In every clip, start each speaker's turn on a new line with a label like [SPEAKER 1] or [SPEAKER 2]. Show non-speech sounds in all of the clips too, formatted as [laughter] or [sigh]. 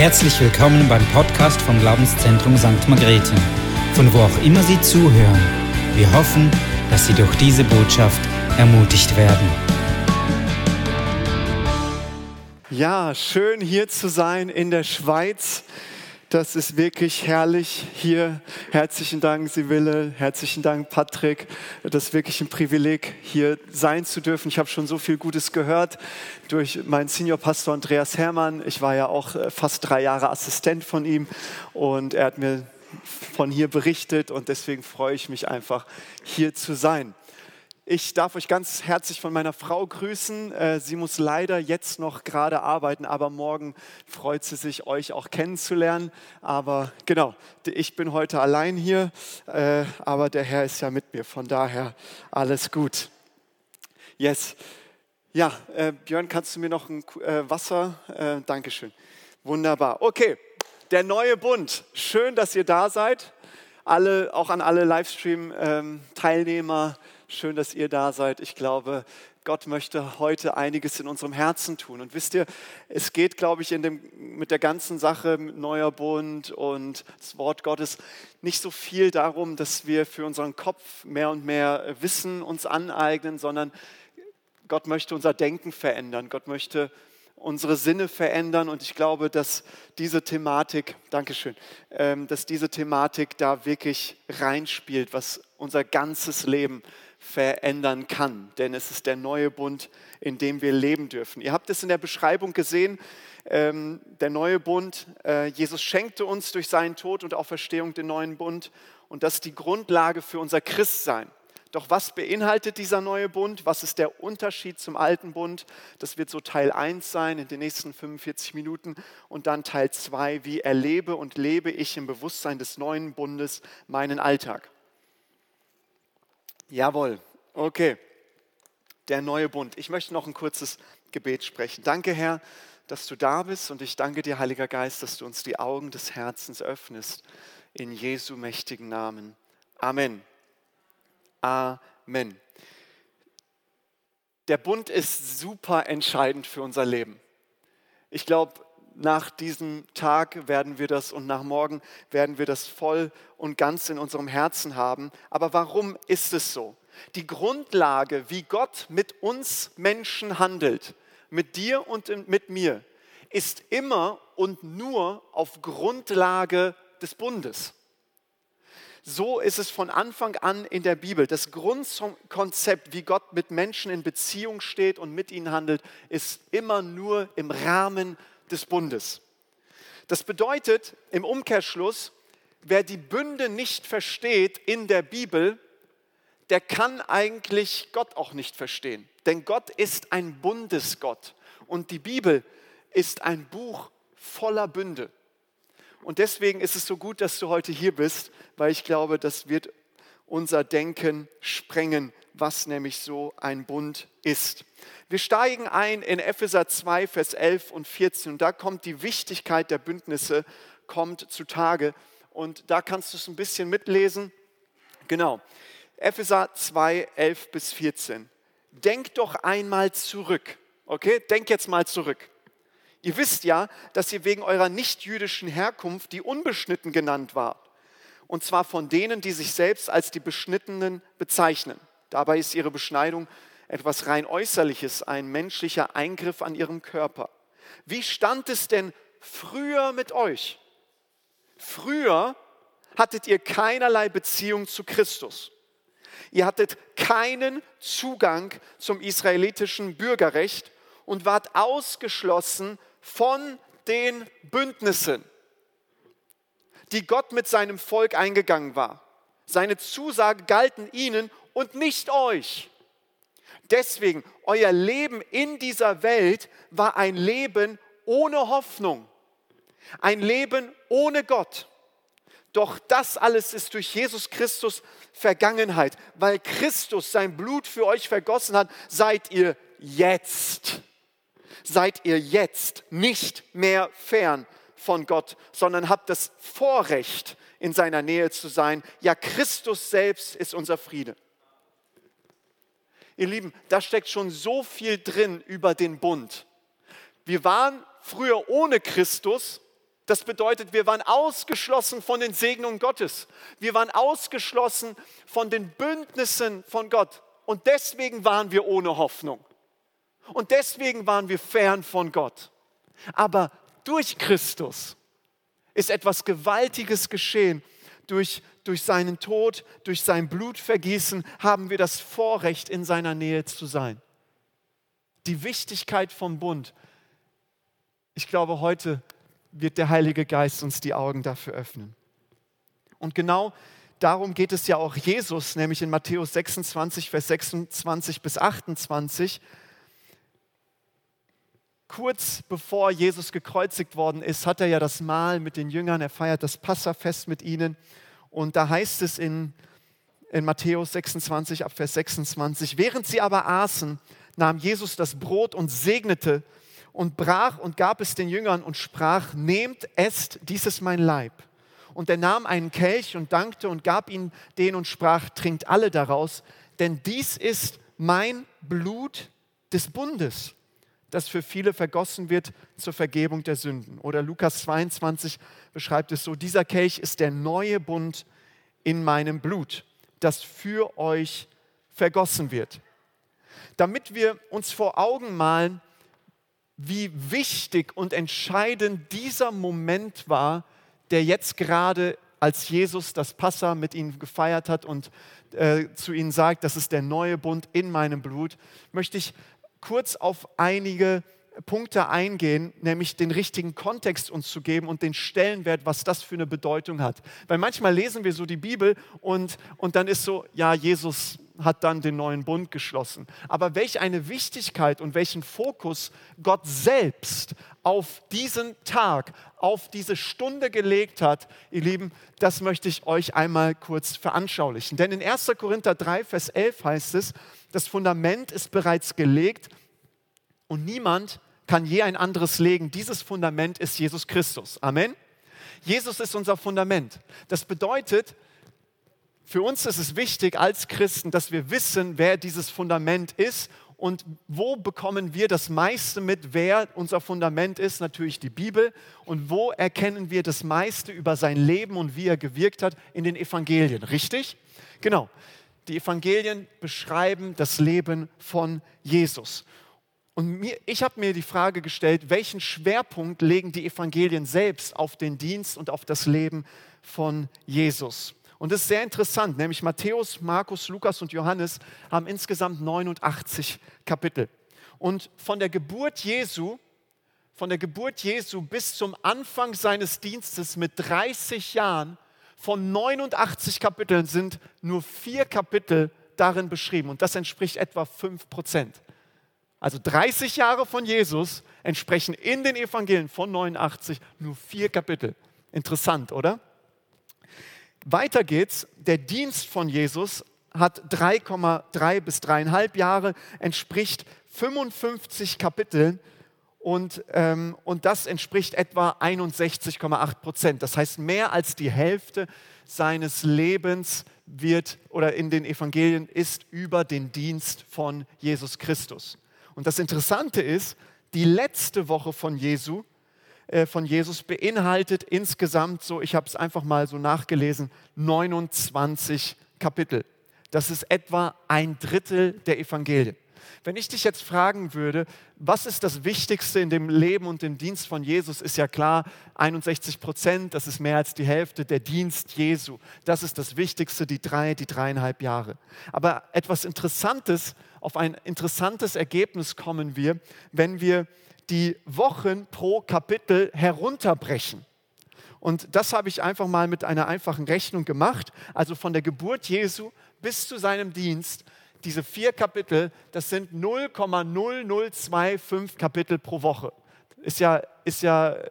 [SPEAKER 1] Herzlich willkommen beim Podcast vom Glaubenszentrum St. Margrethe, von wo auch immer Sie zuhören. Wir hoffen, dass Sie durch diese Botschaft ermutigt werden.
[SPEAKER 2] Ja, schön hier zu sein in der Schweiz. Das ist wirklich herrlich hier. Herzlichen Dank, Sibylle. Herzlichen Dank, Patrick. Das ist wirklich ein Privileg, hier sein zu dürfen. Ich habe schon so viel Gutes gehört durch meinen Seniorpastor Andreas Hermann. Ich war ja auch äh, fast drei Jahre Assistent von ihm und er hat mir von hier berichtet und deswegen freue ich mich einfach, hier zu sein. Ich darf euch ganz herzlich von meiner Frau grüßen. Äh, sie muss leider jetzt noch gerade arbeiten, aber morgen freut sie sich, euch auch kennenzulernen. Aber genau, ich bin heute allein hier, äh, aber der Herr ist ja mit mir. Von daher alles gut. Yes. Ja, äh, Björn, kannst du mir noch ein Wasser? Dankeschön. Wunderbar. Okay, der neue Bund. Schön, dass ihr da seid. Alle, auch an alle Livestream-Teilnehmer. Ähm, Schön, dass ihr da seid. Ich glaube, Gott möchte heute einiges in unserem Herzen tun. Und wisst ihr, es geht, glaube ich, dem, mit der ganzen Sache Neuer Bund und das Wort Gottes nicht so viel darum, dass wir für unseren Kopf mehr und mehr Wissen uns aneignen, sondern Gott möchte unser Denken verändern. Gott möchte unsere Sinne verändern. Und ich glaube, dass diese Thematik, Dankeschön, ähm, dass diese Thematik da wirklich reinspielt, was unser ganzes Leben verändern kann. Denn es ist der neue Bund, in dem wir leben dürfen. Ihr habt es in der Beschreibung gesehen, ähm, der neue Bund. Äh, Jesus schenkte uns durch seinen Tod und Auferstehung den neuen Bund. Und das ist die Grundlage für unser Christsein. Doch was beinhaltet dieser neue Bund? Was ist der Unterschied zum alten Bund? Das wird so Teil 1 sein in den nächsten 45 Minuten. Und dann Teil 2, wie erlebe und lebe ich im Bewusstsein des neuen Bundes meinen Alltag. Jawohl, okay. Der neue Bund. Ich möchte noch ein kurzes Gebet sprechen. Danke, Herr, dass du da bist und ich danke dir, Heiliger Geist, dass du uns die Augen des Herzens öffnest. In Jesu mächtigen Namen. Amen. Amen. Der Bund ist super entscheidend für unser Leben. Ich glaube, nach diesem Tag werden wir das und nach morgen werden wir das voll und ganz in unserem Herzen haben. Aber warum ist es so? Die Grundlage, wie Gott mit uns Menschen handelt, mit dir und mit mir, ist immer und nur auf Grundlage des Bundes. So ist es von Anfang an in der Bibel. Das Grundkonzept, wie Gott mit Menschen in Beziehung steht und mit ihnen handelt, ist immer nur im Rahmen des Bundes. Das bedeutet im Umkehrschluss, wer die Bünde nicht versteht in der Bibel, der kann eigentlich Gott auch nicht verstehen. Denn Gott ist ein Bundesgott und die Bibel ist ein Buch voller Bünde. Und deswegen ist es so gut, dass du heute hier bist, weil ich glaube, das wird unser Denken sprengen, was nämlich so ein Bund ist. Wir steigen ein in Epheser 2, Vers 11 und 14 und da kommt die Wichtigkeit der Bündnisse kommt zutage und da kannst du es ein bisschen mitlesen. Genau. Epheser 2, 11 bis 14. Denk doch einmal zurück. Okay, denk jetzt mal zurück. Ihr wisst ja, dass ihr wegen eurer nichtjüdischen Herkunft die Unbeschnitten genannt wart. Und zwar von denen, die sich selbst als die Beschnittenen bezeichnen. Dabei ist ihre Beschneidung etwas rein Äußerliches, ein menschlicher Eingriff an ihrem Körper. Wie stand es denn früher mit euch? Früher hattet ihr keinerlei Beziehung zu Christus. Ihr hattet keinen Zugang zum israelitischen Bürgerrecht und wart ausgeschlossen von den Bündnissen, die Gott mit seinem Volk eingegangen war. Seine Zusagen galten ihnen und nicht euch. Deswegen, euer Leben in dieser Welt war ein Leben ohne Hoffnung, ein Leben ohne Gott. Doch das alles ist durch Jesus Christus Vergangenheit. Weil Christus sein Blut für euch vergossen hat, seid ihr jetzt, seid ihr jetzt nicht mehr fern von Gott, sondern habt das Vorrecht, in seiner Nähe zu sein. Ja, Christus selbst ist unser Friede. Ihr Lieben, da steckt schon so viel drin über den Bund. Wir waren früher ohne Christus Das bedeutet, wir waren ausgeschlossen von den Segnungen Gottes. Wir waren ausgeschlossen von den Bündnissen von Gott. Und deswegen waren wir ohne Hoffnung. Und deswegen waren wir fern von Gott. Aber durch Christus ist etwas Gewaltiges geschehen. Durch, durch seinen Tod, durch sein Blutvergießen haben wir das Vorrecht, in seiner Nähe zu sein. Die Wichtigkeit vom Bund. Ich glaube, heute wird der Heilige Geist uns die Augen dafür öffnen. Und genau darum geht es ja auch Jesus, nämlich in Matthäus 26, Vers 26 bis 28 kurz bevor Jesus gekreuzigt worden ist, hat er ja das Mahl mit den Jüngern, er feiert das Passafest mit ihnen. Und da heißt es in, in Matthäus 26 ab Vers 26, während sie aber aßen, nahm Jesus das Brot und segnete und brach und gab es den Jüngern und sprach, nehmt, esst, dies ist mein Leib. Und er nahm einen Kelch und dankte und gab ihn den und sprach, trinkt alle daraus, denn dies ist mein Blut des Bundes das für viele vergossen wird zur Vergebung der Sünden. Oder Lukas 22 beschreibt es so, dieser Kelch ist der neue Bund in meinem Blut, das für euch vergossen wird. Damit wir uns vor Augen malen, wie wichtig und entscheidend dieser Moment war, der jetzt gerade, als Jesus das Passa mit ihnen gefeiert hat und äh, zu ihnen sagt, das ist der neue Bund in meinem Blut, möchte ich kurz auf einige Punkte eingehen, nämlich den richtigen Kontext uns zu geben und den Stellenwert, was das für eine Bedeutung hat. Weil manchmal lesen wir so die Bibel und, und dann ist so, ja, Jesus hat dann den neuen Bund geschlossen. Aber welch eine Wichtigkeit und welchen Fokus Gott selbst auf diesen Tag, auf diese Stunde gelegt hat, ihr Lieben, das möchte ich euch einmal kurz veranschaulichen. Denn in 1. Korinther 3, Vers 11 heißt es, das Fundament ist bereits gelegt und niemand kann je ein anderes legen. Dieses Fundament ist Jesus Christus. Amen. Jesus ist unser Fundament. Das bedeutet, für uns ist es wichtig als Christen, dass wir wissen, wer dieses Fundament ist und wo bekommen wir das meiste mit, wer unser Fundament ist? Natürlich die Bibel. Und wo erkennen wir das meiste über sein Leben und wie er gewirkt hat? In den Evangelien, richtig? Genau. Die Evangelien beschreiben das Leben von Jesus. Und mir, ich habe mir die Frage gestellt, welchen Schwerpunkt legen die Evangelien selbst auf den Dienst und auf das Leben von Jesus? Und das ist sehr interessant, nämlich Matthäus, Markus, Lukas und Johannes haben insgesamt 89 Kapitel. Und von der Geburt Jesu, von der Geburt Jesu bis zum Anfang seines Dienstes mit 30 Jahren von 89 Kapiteln sind nur vier Kapitel darin beschrieben und das entspricht etwa 5 Prozent. Also 30 Jahre von Jesus entsprechen in den Evangelien von 89 nur vier Kapitel. Interessant, oder? Weiter geht's. Der Dienst von Jesus hat 3,3 bis 3,5 Jahre, entspricht 55 Kapiteln und, ähm, und das entspricht etwa 61,8 Prozent. Das heißt, mehr als die Hälfte seines Lebens wird oder in den Evangelien ist über den Dienst von Jesus Christus. Und das Interessante ist, die letzte Woche von Jesu, von Jesus beinhaltet insgesamt so, ich habe es einfach mal so nachgelesen, 29 Kapitel. Das ist etwa ein Drittel der Evangelien. Wenn ich dich jetzt fragen würde, was ist das Wichtigste in dem Leben und dem Dienst von Jesus, ist ja klar, 61 Prozent, das ist mehr als die Hälfte, der Dienst Jesu. Das ist das Wichtigste, die drei, die dreieinhalb Jahre. Aber etwas Interessantes, auf ein interessantes Ergebnis kommen wir, wenn wir die Wochen pro Kapitel herunterbrechen. Und das habe ich einfach mal mit einer einfachen Rechnung gemacht. Also von der Geburt Jesu bis zu seinem Dienst diese vier Kapitel, das sind 0,0025 Kapitel pro Woche. Ist ja, ist ja äh,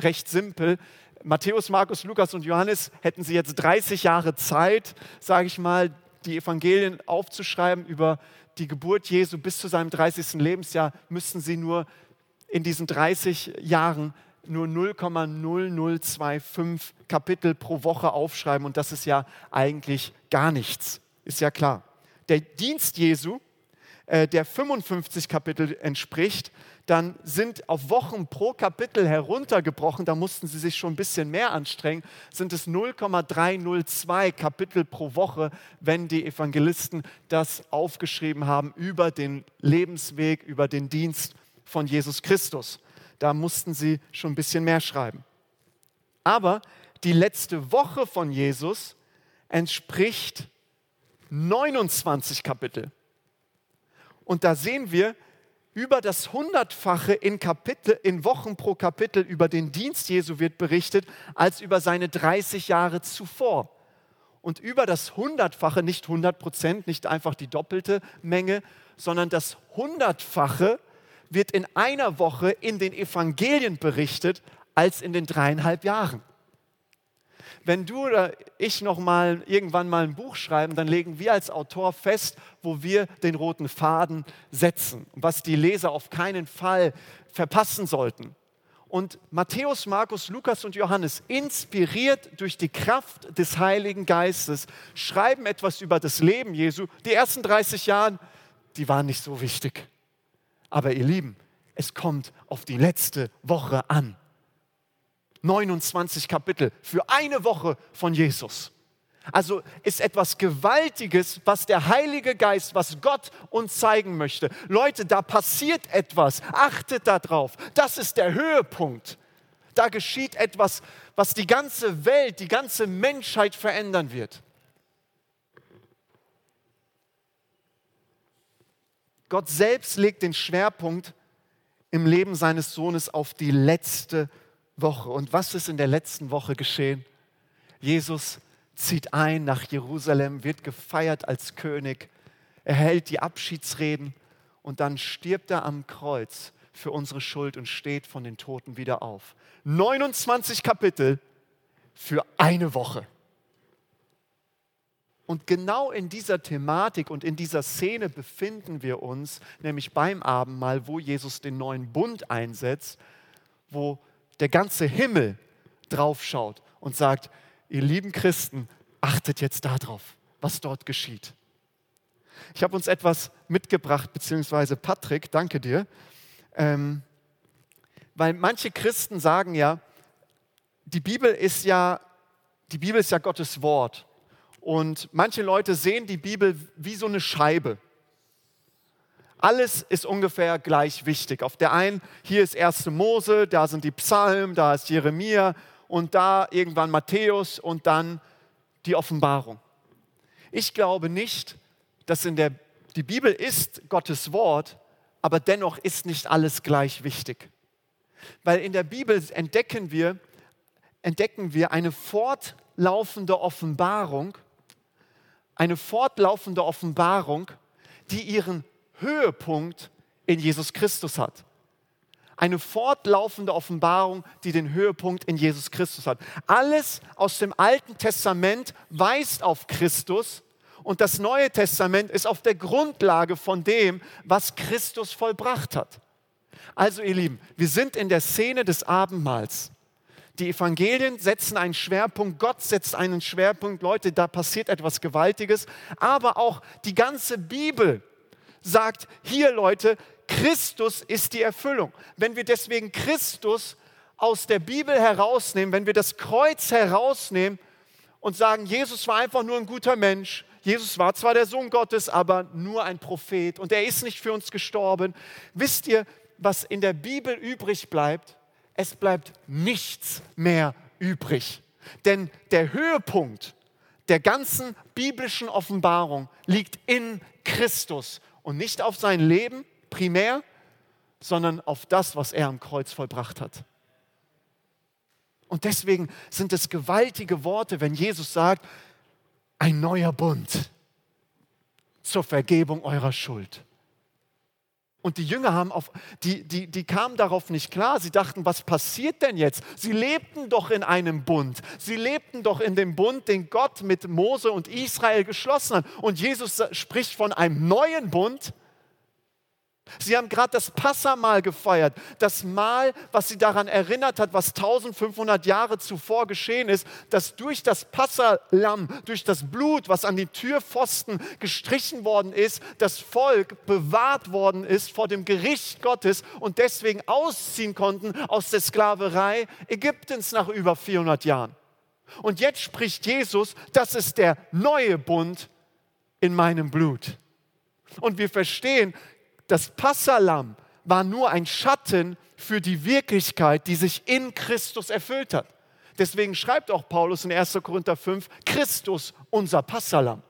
[SPEAKER 2] recht simpel. Matthäus, Markus, Lukas und Johannes hätten sie jetzt 30 Jahre Zeit, sage ich mal, die Evangelien aufzuschreiben über die Geburt Jesu bis zu seinem 30. Lebensjahr, müssten sie nur in diesen 30 Jahren nur 0,0025 Kapitel pro Woche aufschreiben und das ist ja eigentlich gar nichts, ist ja klar. Der Dienst Jesu, äh, der 55 Kapitel entspricht, dann sind auf Wochen pro Kapitel heruntergebrochen, da mussten sie sich schon ein bisschen mehr anstrengen, sind es 0,302 Kapitel pro Woche, wenn die Evangelisten das aufgeschrieben haben über den Lebensweg, über den Dienst von Jesus Christus. Da mussten sie schon ein bisschen mehr schreiben. Aber die letzte Woche von Jesus entspricht 29 Kapitel. Und da sehen wir, über das Hundertfache in, Kapitel, in Wochen pro Kapitel über den Dienst Jesu wird berichtet, als über seine 30 Jahre zuvor. Und über das Hundertfache, nicht 100 Prozent, nicht einfach die doppelte Menge, sondern das Hundertfache wird in einer Woche in den Evangelien berichtet als in den dreieinhalb Jahren wenn du oder ich noch mal irgendwann mal ein Buch schreiben, dann legen wir als Autor fest, wo wir den roten Faden setzen, was die Leser auf keinen Fall verpassen sollten. Und Matthäus, Markus, Lukas und Johannes, inspiriert durch die Kraft des Heiligen Geistes, schreiben etwas über das Leben Jesu. Die ersten 30 Jahre, die waren nicht so wichtig. Aber ihr Lieben, es kommt auf die letzte Woche an. 29 Kapitel für eine Woche von Jesus. Also ist etwas Gewaltiges, was der Heilige Geist, was Gott uns zeigen möchte. Leute, da passiert etwas. Achtet darauf. Das ist der Höhepunkt. Da geschieht etwas, was die ganze Welt, die ganze Menschheit verändern wird. Gott selbst legt den Schwerpunkt im Leben seines Sohnes auf die letzte Woche. Und was ist in der letzten Woche geschehen? Jesus zieht ein nach Jerusalem, wird gefeiert als König, er hält die Abschiedsreden und dann stirbt er am Kreuz für unsere Schuld und steht von den Toten wieder auf. 29 Kapitel für eine Woche. Und genau in dieser Thematik und in dieser Szene befinden wir uns, nämlich beim Abendmahl, wo Jesus den neuen Bund einsetzt, wo der ganze Himmel draufschaut und sagt, ihr lieben Christen, achtet jetzt darauf, was dort geschieht. Ich habe uns etwas mitgebracht, beziehungsweise Patrick, danke dir, ähm, weil manche Christen sagen ja, die Bibel ist ja, die Bibel ist ja Gottes Wort. Und manche Leute sehen die Bibel wie so eine Scheibe. Alles ist ungefähr gleich wichtig. Auf der einen, hier ist 1. Mose, da sind die Psalmen, da ist Jeremia und da irgendwann Matthäus und dann die Offenbarung. Ich glaube nicht, dass in der, die Bibel ist Gottes Wort, aber dennoch ist nicht alles gleich wichtig. Weil in der Bibel entdecken wir, entdecken wir eine fortlaufende Offenbarung, eine fortlaufende Offenbarung, die ihren Höhepunkt in Jesus Christus hat. Eine fortlaufende Offenbarung, die den Höhepunkt in Jesus Christus hat. Alles aus dem Alten Testament weist auf Christus und das Neue Testament ist auf der Grundlage von dem, was Christus vollbracht hat. Also ihr Lieben, wir sind in der Szene des Abendmahls. Die Evangelien setzen einen Schwerpunkt, Gott setzt einen Schwerpunkt, Leute, da passiert etwas Gewaltiges, aber auch die ganze Bibel sagt, hier Leute, Christus ist die Erfüllung. Wenn wir deswegen Christus aus der Bibel herausnehmen, wenn wir das Kreuz herausnehmen und sagen, Jesus war einfach nur ein guter Mensch, Jesus war zwar der Sohn Gottes, aber nur ein Prophet und er ist nicht für uns gestorben. Wisst ihr, was in der Bibel übrig bleibt? Es bleibt nichts mehr übrig. Denn der Höhepunkt der ganzen biblischen Offenbarung liegt in Christus und nicht auf sein Leben primär, sondern auf das, was er am Kreuz vollbracht hat. Und deswegen sind es gewaltige Worte, wenn Jesus sagt, ein neuer Bund zur Vergebung eurer Schuld. Und die Jünger haben auf, die, die, die kamen darauf nicht klar. Sie dachten, was passiert denn jetzt? Sie lebten doch in einem Bund. Sie lebten doch in dem Bund, den Gott mit Mose und Israel geschlossen hat. Und Jesus spricht von einem neuen Bund. Sie haben gerade das Passamal gefeiert, das Mahl, was sie daran erinnert hat, was 1500 Jahre zuvor geschehen ist, dass durch das Passalam, durch das Blut, was an die Türpfosten gestrichen worden ist, das Volk bewahrt worden ist vor dem Gericht Gottes und deswegen ausziehen konnten aus der Sklaverei Ägyptens nach über 400 Jahren. Und jetzt spricht Jesus, das ist der neue Bund in meinem Blut. Und wir verstehen, das Passalam war nur ein Schatten für die Wirklichkeit, die sich in Christus erfüllt hat. Deswegen schreibt auch Paulus in 1. Korinther 5, Christus unser Passalam.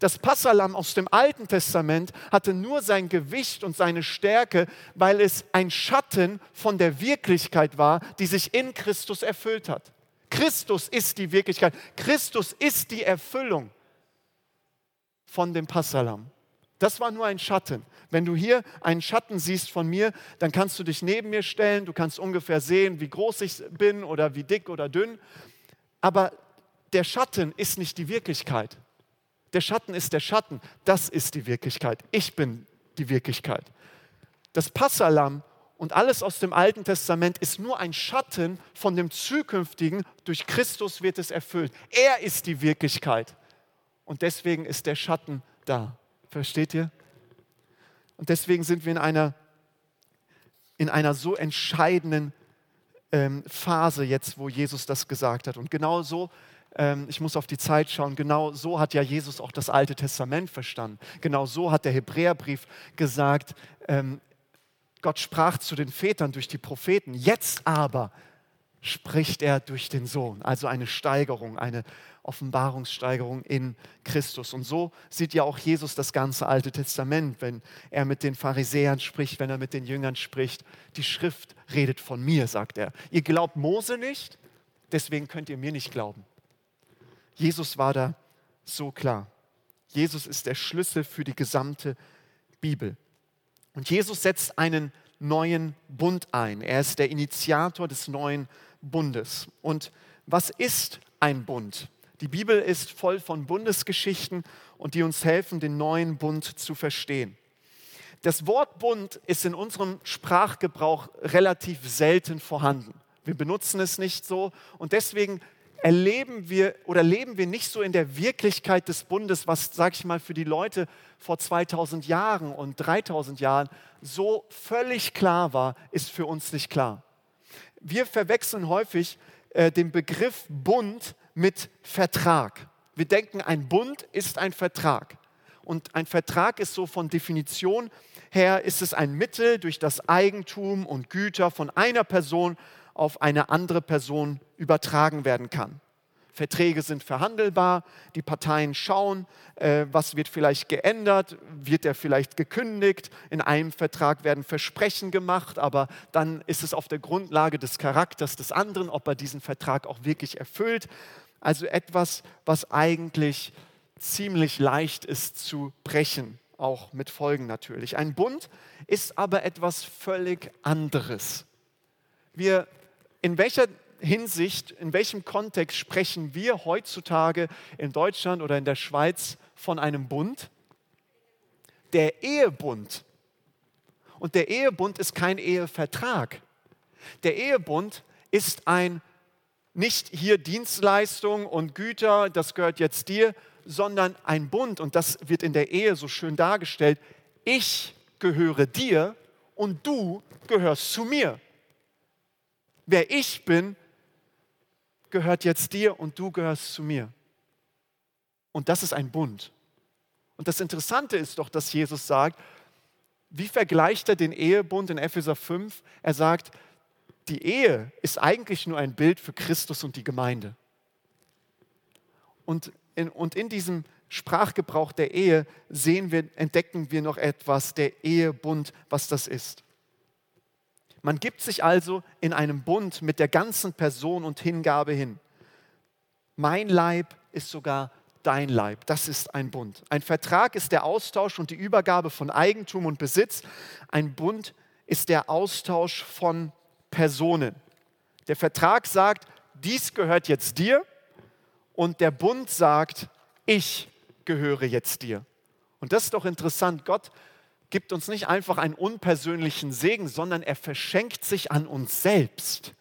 [SPEAKER 2] Das Passalam aus dem Alten Testament hatte nur sein Gewicht und seine Stärke, weil es ein Schatten von der Wirklichkeit war, die sich in Christus erfüllt hat. Christus ist die Wirklichkeit. Christus ist die Erfüllung von dem Passalam. Das war nur ein Schatten. Wenn du hier einen Schatten siehst von mir, dann kannst du dich neben mir stellen, du kannst ungefähr sehen, wie groß ich bin oder wie dick oder dünn. Aber der Schatten ist nicht die Wirklichkeit. Der Schatten ist der Schatten. Das ist die Wirklichkeit. Ich bin die Wirklichkeit. Das Passalam und alles aus dem Alten Testament ist nur ein Schatten von dem Zukünftigen. Durch Christus wird es erfüllt. Er ist die Wirklichkeit. Und deswegen ist der Schatten da. Versteht ihr? Und deswegen sind wir in einer, in einer so entscheidenden ähm, Phase jetzt, wo Jesus das gesagt hat. Und genau so, ähm, ich muss auf die Zeit schauen, genau so hat ja Jesus auch das Alte Testament verstanden. Genau so hat der Hebräerbrief gesagt, ähm, Gott sprach zu den Vätern durch die Propheten. Jetzt aber spricht er durch den Sohn. Also eine Steigerung, eine Offenbarungssteigerung in Christus. Und so sieht ja auch Jesus das ganze Alte Testament, wenn er mit den Pharisäern spricht, wenn er mit den Jüngern spricht. Die Schrift redet von mir, sagt er. Ihr glaubt Mose nicht, deswegen könnt ihr mir nicht glauben. Jesus war da so klar. Jesus ist der Schlüssel für die gesamte Bibel. Und Jesus setzt einen neuen Bund ein. Er ist der Initiator des neuen Bundes. Und was ist ein Bund? Die Bibel ist voll von Bundesgeschichten und die uns helfen, den neuen Bund zu verstehen. Das Wort Bund ist in unserem Sprachgebrauch relativ selten vorhanden. Wir benutzen es nicht so und deswegen erleben wir oder leben wir nicht so in der Wirklichkeit des Bundes, was, sag ich mal, für die Leute vor 2000 Jahren und 3000 Jahren so völlig klar war, ist für uns nicht klar wir verwechseln häufig äh, den Begriff Bund mit Vertrag. Wir denken, ein Bund ist ein Vertrag. Und ein Vertrag ist so von Definition her, ist es ein Mittel, durch das Eigentum und Güter von einer Person auf eine andere Person übertragen werden kann. Verträge sind verhandelbar, die Parteien schauen, äh, was wird vielleicht geändert, wird er vielleicht gekündigt, in einem Vertrag werden Versprechen gemacht, aber dann ist es auf der Grundlage des Charakters des anderen, ob er diesen Vertrag auch wirklich erfüllt. Also etwas, was eigentlich ziemlich leicht ist zu brechen, auch mit Folgen natürlich. Ein Bund ist aber etwas völlig anderes. Wir, in welcher Hinsicht, in welchem Kontext sprechen wir heutzutage in Deutschland oder in der Schweiz von einem Bund? Der Ehebund. Und der Ehebund ist kein Ehevertrag. Der Ehebund ist ein nicht hier Dienstleistung und Güter, das gehört jetzt dir, sondern ein Bund. Und das wird in der Ehe so schön dargestellt. Ich gehöre dir und du gehörst zu mir. Wer ich bin, gehört jetzt dir und du gehörst zu mir. Und das ist ein Bund. Und das Interessante ist doch, dass Jesus sagt, wie vergleicht er den Ehebund in Epheser 5? Er sagt, die Ehe ist eigentlich nur ein Bild für Christus und die Gemeinde. Und in, und in diesem Sprachgebrauch der Ehe sehen wir, entdecken wir noch etwas, der Ehebund, was das ist. Man gibt sich also in einem Bund mit der ganzen Person und Hingabe hin. Mein Leib ist sogar dein Leib. Das ist ein Bund. Ein Vertrag ist der Austausch und die Übergabe von Eigentum und Besitz. Ein Bund ist der Austausch von Personen. Der Vertrag sagt, dies gehört jetzt dir und der Bund sagt, ich gehöre jetzt dir. Und das ist doch interessant. Gott gibt uns nicht einfach einen unpersönlichen Segen, sondern er verschenkt sich an uns selbst.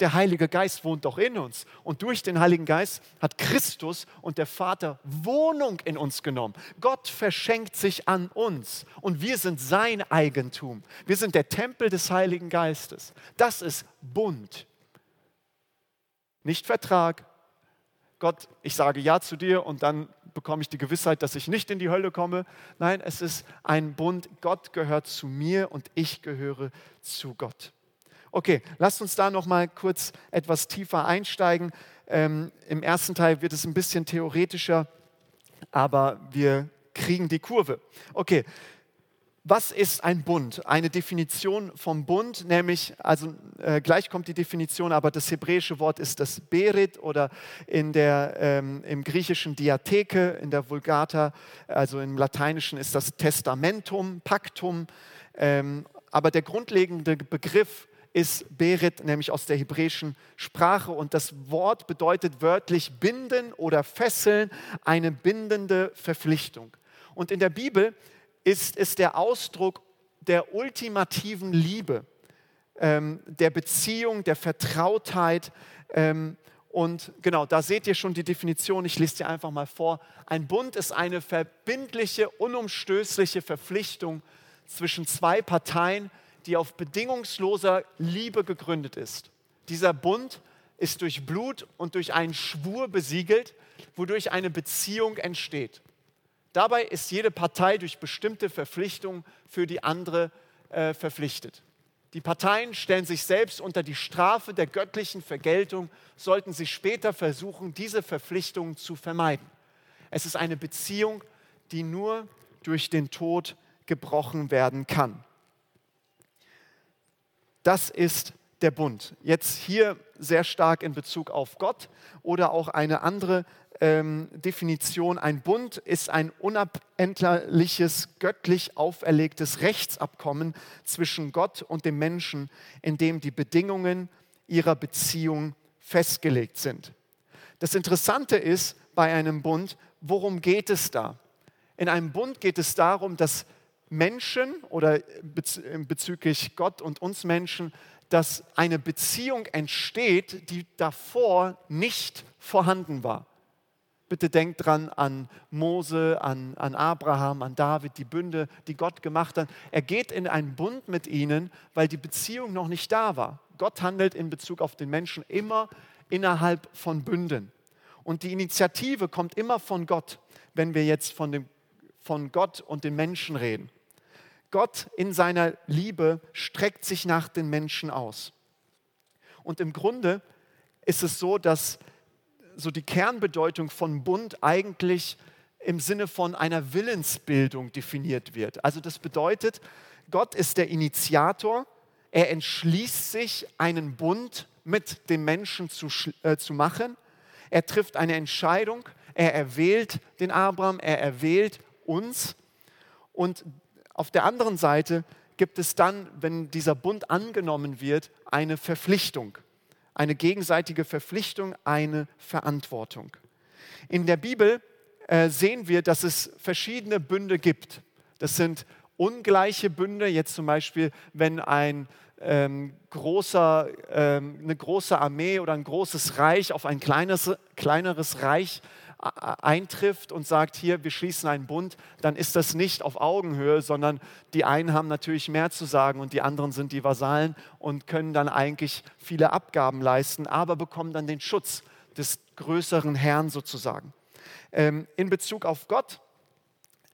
[SPEAKER 2] Der Heilige Geist wohnt doch in uns. Und durch den Heiligen Geist hat Christus und der Vater Wohnung in uns genommen. Gott verschenkt sich an uns und wir sind sein Eigentum. Wir sind der Tempel des Heiligen Geistes. Das ist Bund. Nicht Vertrag. Gott, ich sage Ja zu dir und dann bekomme ich die Gewissheit, dass ich nicht in die Hölle komme. Nein, es ist ein Bund. Gott gehört zu mir und ich gehöre zu Gott. Okay, lasst uns da noch mal kurz etwas tiefer einsteigen. Ähm, Im ersten Teil wird es ein bisschen theoretischer, aber wir kriegen die Kurve. Okay, was ist ein Bund? Eine Definition vom Bund, nämlich, also äh, gleich kommt die Definition, aber das hebräische Wort ist das Berit oder in der, ähm, im griechischen Diatheke, in der Vulgata, also im lateinischen ist das Testamentum, Pactum. Ähm, aber der grundlegende Begriff ist Berit, nämlich aus der hebräischen Sprache. Und das Wort bedeutet wörtlich binden oder fesseln, eine bindende Verpflichtung. Und in der Bibel ist es der Ausdruck der ultimativen Liebe, ähm, der Beziehung, der Vertrautheit. Ähm, und genau, da seht ihr schon die Definition, ich lese dir einfach mal vor. Ein Bund ist eine verbindliche, unumstößliche Verpflichtung zwischen zwei Parteien, die auf bedingungsloser Liebe gegründet ist. Dieser Bund ist durch Blut und durch einen Schwur besiegelt, wodurch eine Beziehung entsteht. Dabei ist jede Partei durch bestimmte Verpflichtungen für die andere äh, verpflichtet. Die Parteien stellen sich selbst unter die Strafe der göttlichen Vergeltung, sollten sie später versuchen, diese Verpflichtungen zu vermeiden. Es ist eine Beziehung, die nur durch den Tod gebrochen werden kann. Das ist der Bund. Jetzt hier sehr stark in Bezug auf Gott oder auch eine andere ähm, Definition, ein Bund ist ein unabänderliches, göttlich auferlegtes Rechtsabkommen zwischen Gott und dem Menschen, in dem die Bedingungen ihrer Beziehung festgelegt sind. Das Interessante ist bei einem Bund, worum geht es da? In einem Bund geht es darum, dass Menschen oder bezüglich Gott und uns Menschen, dass eine Beziehung entsteht, die davor nicht vorhanden war. Bitte denkt dran an Mose, an, an Abraham, an David, die Bünde, die Gott gemacht hat. Er geht in einen Bund mit ihnen, weil die Beziehung noch nicht da war. Gott handelt in Bezug auf den Menschen immer innerhalb von Bünden. Und die Initiative kommt immer von Gott, wenn wir jetzt von, dem, von Gott und den Menschen reden. Gott in seiner Liebe streckt sich nach den Menschen aus. Und im Grunde ist es so, dass so die Kernbedeutung von Bund eigentlich im Sinne von einer Willensbildung definiert wird. Also das bedeutet, Gott ist der Initiator, er entschließt sich, einen Bund mit dem Menschen zu, äh, zu machen. Er trifft eine Entscheidung, er erwählt den Abraham, er erwählt uns. Und auf der anderen Seite gibt es dann, wenn dieser Bund angenommen wird, eine Verpflichtung eine gegenseitige Verpflichtung, eine Verantwortung. In der Bibel äh, sehen wir, dass es verschiedene Bünde gibt. Das sind ungleiche Bünde, jetzt zum Beispiel, wenn ein ähm, großer, ähm, eine große Armee oder ein großes Reich auf ein kleines, kleineres Reich eintrifft und sagt, hier, wir schließen einen Bund, dann ist das nicht auf Augenhöhe, sondern die einen haben natürlich mehr zu sagen und die anderen sind die Vasallen und können dann eigentlich viele Abgaben leisten, aber bekommen dann den Schutz des größeren Herrn sozusagen. Ähm, in Bezug auf Gott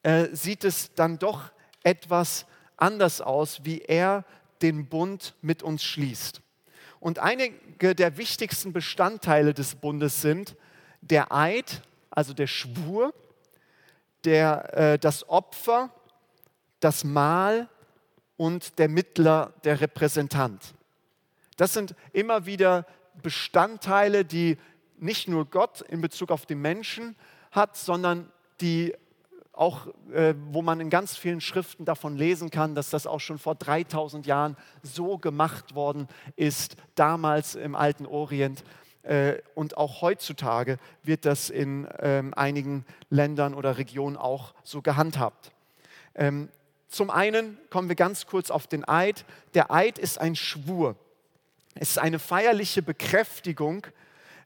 [SPEAKER 2] äh, sieht es dann doch etwas anders aus, wie er den Bund mit uns schließt. Und einige der wichtigsten Bestandteile des Bundes sind der Eid, also der Schwur, der, äh, das Opfer, das Mahl und der Mittler, der Repräsentant. Das sind immer wieder Bestandteile, die nicht nur Gott in Bezug auf den Menschen hat, sondern die auch, äh, wo man in ganz vielen Schriften davon lesen kann, dass das auch schon vor 3000 Jahren so gemacht worden ist, damals im alten Orient. Äh, und auch heutzutage wird das in ähm, einigen Ländern oder Regionen auch so gehandhabt. Ähm, Zum einen kommen wir ganz kurz auf den Eid. Der Eid ist ein Schwur. Es ist eine feierliche Bekräftigung,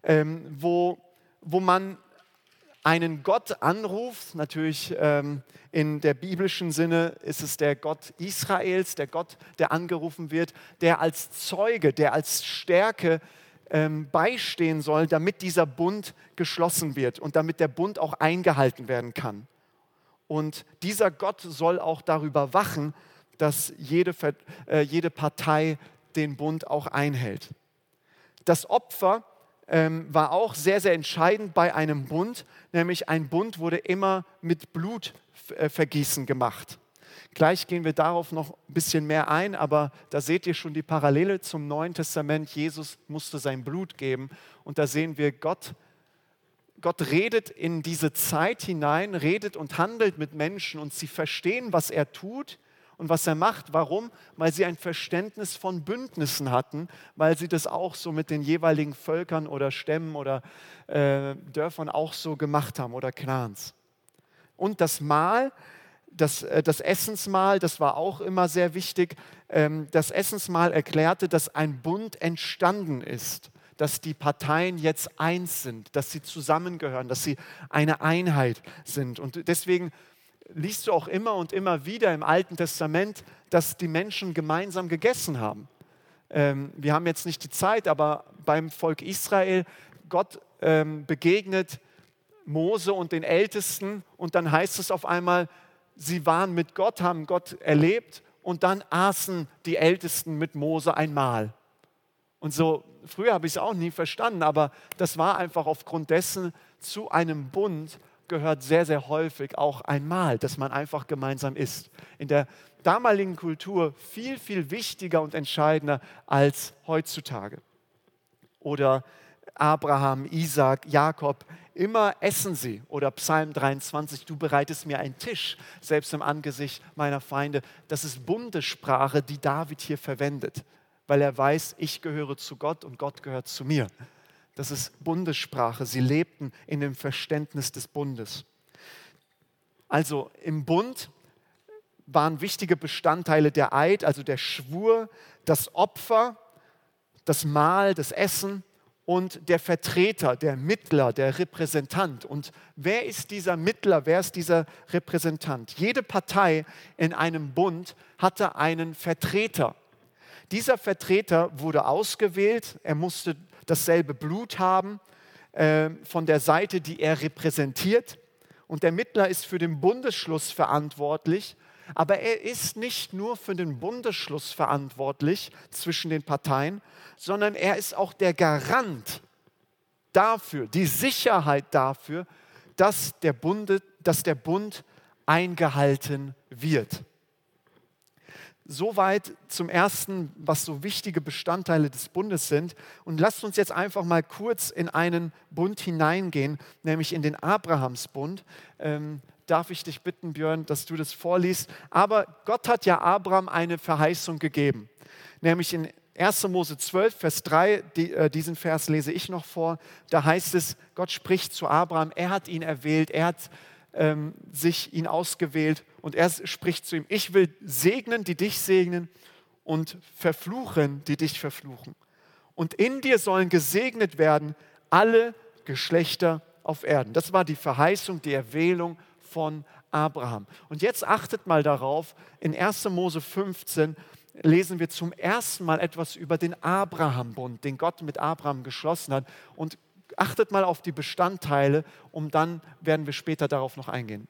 [SPEAKER 2] ähm, wo, wo man einen Gott anruft. Natürlich in der biblischen Sinne ist es der Gott Israels, der Gott, der angerufen wird, der als Zeuge, der als Stärke ähm, beistehen soll, damit dieser Bund geschlossen wird und damit der Bund auch eingehalten werden kann. Und dieser Gott soll auch darüber wachen, dass jede, äh, jede Partei den Bund auch einhält. Das Opfer ähm, war auch sehr, sehr entscheidend bei einem Bund, nämlich ein Bund wurde immer mit Blutvergießen gemacht. Gleich gehen wir darauf noch ein bisschen mehr ein, aber da seht ihr schon die Parallele zum Neuen Testament. Jesus musste sein Blut geben und da sehen wir Gott. Gott redet in diese Zeit hinein, redet und handelt mit Menschen und sie verstehen, was er tut und was er macht. Warum? Weil sie ein Verständnis von Bündnissen hatten, weil sie das auch so mit den jeweiligen Völkern oder Stämmen oder äh, Dörfern auch so gemacht haben oder Clans. Und das Mahl, das, äh, das Essensmahl, das war auch immer sehr wichtig. Ähm, das Essensmahl erklärte, dass ein Bund entstanden ist, dass die Parteien jetzt eins sind, dass sie zusammengehören, dass sie eine Einheit sind. Und deswegen liest du auch immer und immer wieder im Alten Testament, dass die Menschen gemeinsam gegessen haben. Ähm, wir haben jetzt nicht die Zeit, aber beim Volk Israel, Gott ähm, begegnet Mose und den Ältesten und dann heißt es auf einmal, sie waren mit Gott, haben Gott erlebt und dann aßen die Ältesten mit Mose ein Mahl. Und so, früher habe ich es auch nie verstanden, aber das war einfach aufgrund dessen zu einem Bund gehört sehr, sehr häufig auch ein Mahl, dass man einfach gemeinsam isst. In der damaligen Kultur viel, viel wichtiger und entscheidender als heutzutage. Oder Abraham, Isaac, Jakob, immer essen sie. Oder Psalm 23, du bereitest mir einen Tisch, selbst im Angesicht meiner Feinde. Das ist Bundessprache, die David hier verwendet, weil er weiß, ich gehöre zu Gott und Gott gehört zu mir. Das ist Bundessprache. Sie lebten in dem Verständnis des Bundes. Also im Bund waren wichtige Bestandteile der Eid, also der Schwur, das Opfer, das Mahl, das Essen und der Vertreter, der Mittler, der Repräsentant. Und wer ist dieser Mittler, wer ist dieser Repräsentant? Jede Partei in einem Bund hatte einen Vertreter. Dieser Vertreter wurde ausgewählt, er musste dasselbe Blut haben äh, von der Seite, die er repräsentiert. Und der Mittler ist für den Bundesschluss verantwortlich, aber er ist nicht nur für den Bundesschluss verantwortlich zwischen den Parteien, sondern er ist auch der Garant dafür, die Sicherheit dafür, dass der, Bunde, dass der Bund eingehalten wird. Soweit zum ersten, was so wichtige Bestandteile des Bundes sind. Und lasst uns jetzt einfach mal kurz in einen Bund hineingehen, nämlich in den Abrahamsbund. Ähm, darf ich dich bitten, Björn, dass du das vorliest. Aber Gott hat ja Abraham eine Verheißung gegeben, nämlich in 1. Mose 12, Vers 3, die, äh, diesen Vers lese ich noch vor. Da heißt es, Gott spricht zu Abraham, er hat ihn erwählt, er hat ähm, sich ihn ausgewählt und er spricht zu ihm, ich will segnen, die dich segnen und verfluchen, die dich verfluchen. Und in dir sollen gesegnet werden alle Geschlechter auf Erden. Das war die Verheißung, die Erwählung von Abraham. Und jetzt achtet mal darauf, in 1. Mose 15 lesen wir zum ersten Mal etwas über den Abraham-Bund, den Gott mit Abraham geschlossen hat. Und achtet mal auf die Bestandteile, um dann werden wir später darauf noch eingehen.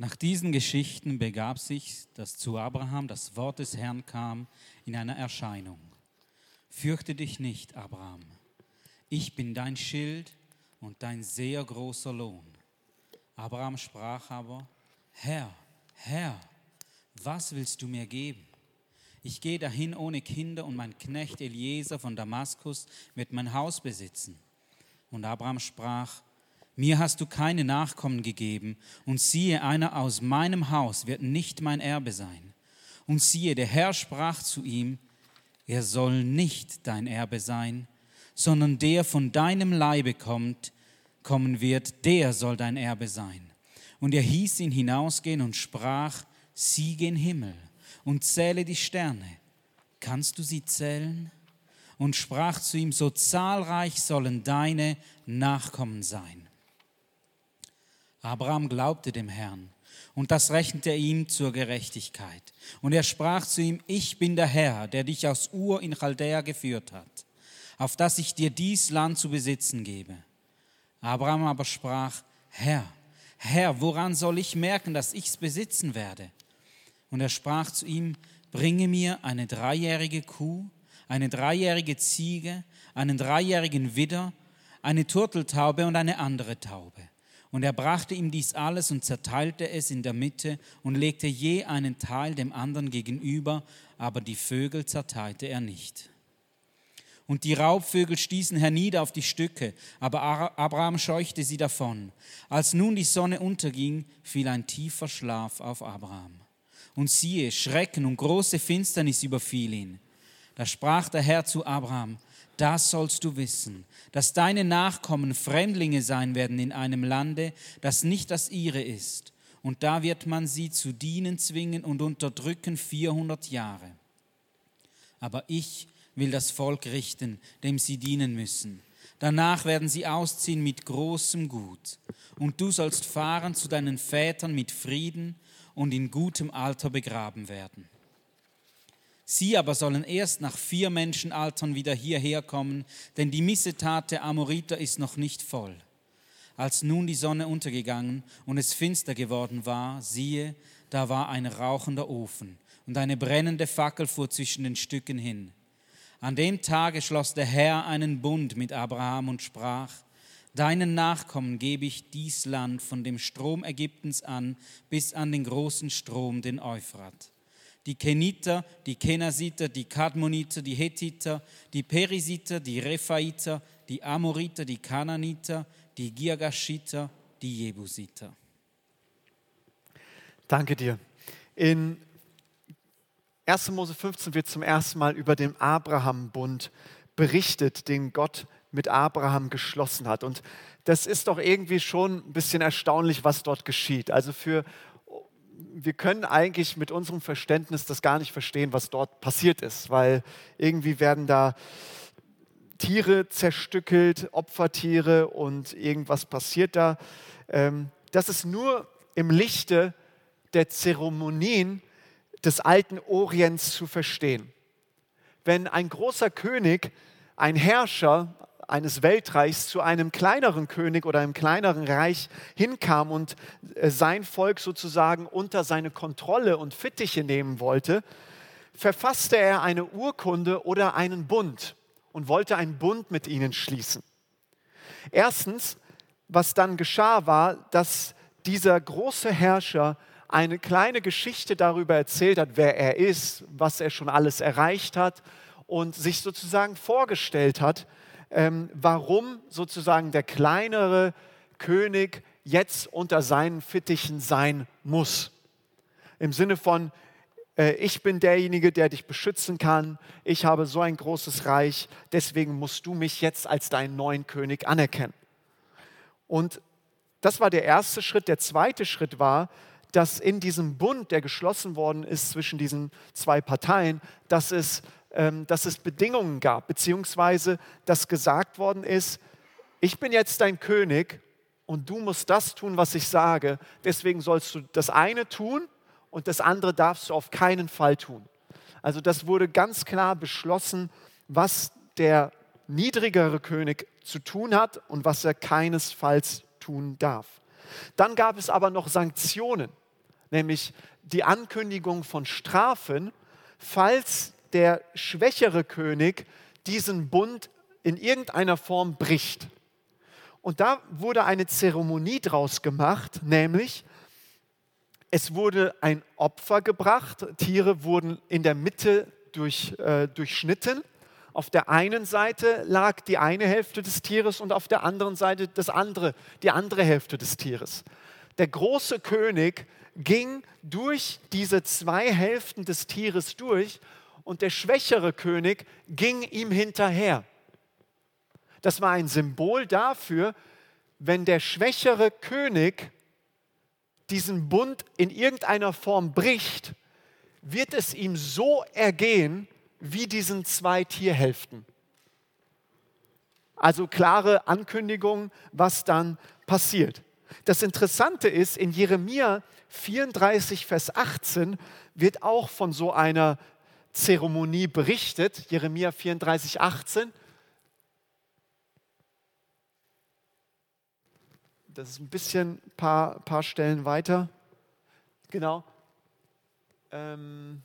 [SPEAKER 1] Nach diesen Geschichten begab sich, dass zu Abraham das Wort des Herrn kam in einer Erscheinung. Fürchte dich nicht, Abraham. Ich bin dein Schild und dein sehr großer Lohn. Abraham sprach aber, Herr, Herr, was willst du mir geben? Ich gehe dahin ohne Kinder und mein Knecht Eliezer von Damaskus wird mein Haus besitzen. Und Abraham sprach, mir hast du keine Nachkommen gegeben, und siehe, einer aus meinem Haus wird nicht mein Erbe sein. Und siehe, der Herr sprach zu ihm, er soll nicht dein Erbe sein, sondern der von deinem Leibe kommt, kommen wird, der soll dein Erbe sein. Und er hieß ihn hinausgehen und sprach, sieh gen Himmel und zähle die Sterne. Kannst du sie zählen? Und sprach zu ihm, so zahlreich sollen deine Nachkommen sein. Abraham glaubte dem Herrn und das rechnete er ihm zur Gerechtigkeit. Und er sprach zu ihm, ich bin der Herr, der dich aus Ur in Chaldea geführt hat, auf dass ich dir dies Land zu besitzen gebe. Abraham aber sprach, Herr, Herr, woran soll ich merken, dass ich's besitzen werde? Und er sprach zu ihm, bringe mir eine dreijährige Kuh, eine dreijährige Ziege, einen dreijährigen Widder, eine Turteltaube und eine andere Taube. Und er brachte ihm dies alles und zerteilte es in der Mitte und legte je einen Teil dem anderen gegenüber, aber die Vögel zerteilte er nicht. Und die Raubvögel stießen hernieder auf die Stücke, aber Abraham scheuchte sie davon. Als nun die Sonne unterging, fiel ein tiefer Schlaf auf Abraham. Und siehe, Schrecken und große Finsternis überfiel ihn. Da sprach der Herr zu Abraham, das sollst du wissen, dass deine Nachkommen Fremdlinge sein werden in einem Lande, das nicht das ihre ist. Und da wird man sie zu dienen zwingen und unterdrücken 400 Jahre. Aber ich will das Volk richten, dem sie dienen müssen. Danach werden sie ausziehen mit großem Gut. Und du sollst fahren zu deinen Vätern mit Frieden und in gutem Alter begraben werden. Sie aber sollen erst nach vier Menschenaltern wieder hierher kommen, denn die Missetat der Amoriter ist noch nicht voll. Als nun die Sonne untergegangen und es finster geworden war, siehe, da war ein rauchender Ofen und eine brennende Fackel fuhr zwischen den Stücken hin. An dem Tage schloss der Herr einen Bund mit Abraham und sprach, Deinen Nachkommen gebe ich dies Land von dem Strom Ägyptens an bis an den großen Strom, den Euphrat. Die Keniter, die Kenasiter, die Kadmoniter, die Hethiter, die Perisiter, die Rephaiter, die Amoriter, die Kananiter, die Girgashiter, die Jebusiter.
[SPEAKER 2] Danke dir. In 1. Mose 15 wird zum ersten Mal über den Abraham-Bund berichtet, den Gott mit Abraham geschlossen hat. Und das ist doch irgendwie schon ein bisschen erstaunlich, was dort geschieht. Also für wir können eigentlich mit unserem Verständnis das gar nicht verstehen, was dort passiert ist, weil irgendwie werden da Tiere zerstückelt, Opfertiere und irgendwas passiert da. Ähm, das ist nur im Lichte der Zeremonien des alten Orients zu verstehen. Wenn ein großer König, ein Herrscher eines Weltreichs zu einem kleineren König oder einem kleineren Reich hinkam und äh, sein Volk sozusagen unter seine Kontrolle und Fittiche nehmen wollte, verfasste er eine Urkunde oder einen Bund und wollte einen Bund mit ihnen schließen. Erstens, was dann geschah, war, dass dieser große Herrscher eine kleine Geschichte darüber erzählt hat, wer er ist, was er schon alles erreicht hat und sich sozusagen vorgestellt hat, ähm, warum sozusagen der kleinere König jetzt unter seinen Fittichen sein muss. Im Sinne von, äh, ich bin derjenige, der dich beschützen kann, ich habe so ein großes Reich, deswegen musst du mich jetzt als deinen neuen König anerkennen. Und das war der erste Schritt. Der zweite Schritt war, dass in diesem Bund, der geschlossen worden ist zwischen diesen zwei Parteien, dass es, dass es Bedingungen gab, beziehungsweise dass gesagt worden ist, ich bin jetzt dein König und du musst das tun, was ich sage. Deswegen sollst du das eine tun und das andere darfst du auf keinen Fall tun. Also das wurde ganz klar beschlossen, was der niedrigere König zu tun hat und was er keinesfalls tun darf. Dann gab es aber noch Sanktionen, nämlich die Ankündigung von Strafen, falls der schwächere König diesen Bund in irgendeiner Form bricht. Und da wurde eine Zeremonie draus gemacht, nämlich es wurde ein Opfer gebracht, Tiere wurden in der Mitte durch, äh, durchschnitten auf der einen Seite lag die eine Hälfte des Tieres und auf der anderen Seite das andere, die andere Hälfte des Tieres. Der große König ging durch diese zwei Hälften des Tieres durch und der schwächere König ging ihm hinterher. Das war ein Symbol dafür, wenn der schwächere König diesen Bund in irgendeiner Form bricht, wird es ihm so ergehen wie diesen zwei Tierhälften. Also klare Ankündigung, was dann passiert. Das Interessante ist, in Jeremia 34, Vers 18 wird auch von so einer Zeremonie berichtet. Jeremia 34, 18. Das ist ein bisschen ein paar, paar Stellen weiter. Genau. Ähm,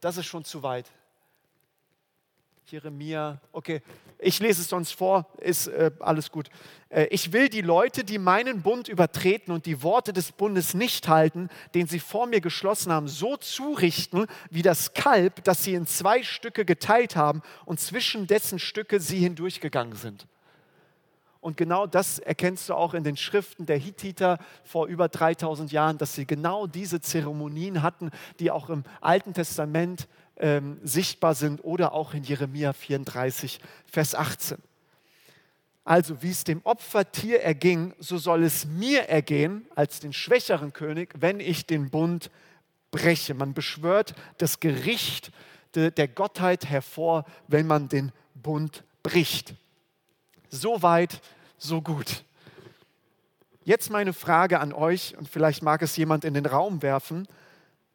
[SPEAKER 2] das ist schon zu weit. Jeremia, okay, ich lese es sonst vor, ist äh, alles gut. Äh, ich will die Leute, die meinen Bund übertreten und die Worte des Bundes nicht halten, den sie vor mir geschlossen haben, so zurichten wie das Kalb, das sie in zwei Stücke geteilt haben und zwischen dessen Stücke sie hindurchgegangen sind. Und genau das erkennst du auch in den Schriften der Hittiter vor über 3000 Jahren, dass sie genau diese Zeremonien hatten, die auch im Alten Testament ähm, sichtbar sind oder auch in Jeremia 34, Vers 18. Also wie es dem Opfertier erging, so soll es mir ergehen als den schwächeren König, wenn ich den Bund breche. Man beschwört das Gericht der Gottheit hervor, wenn man den Bund bricht. So weit, so gut. Jetzt meine Frage an euch, und vielleicht mag es jemand in den Raum werfen.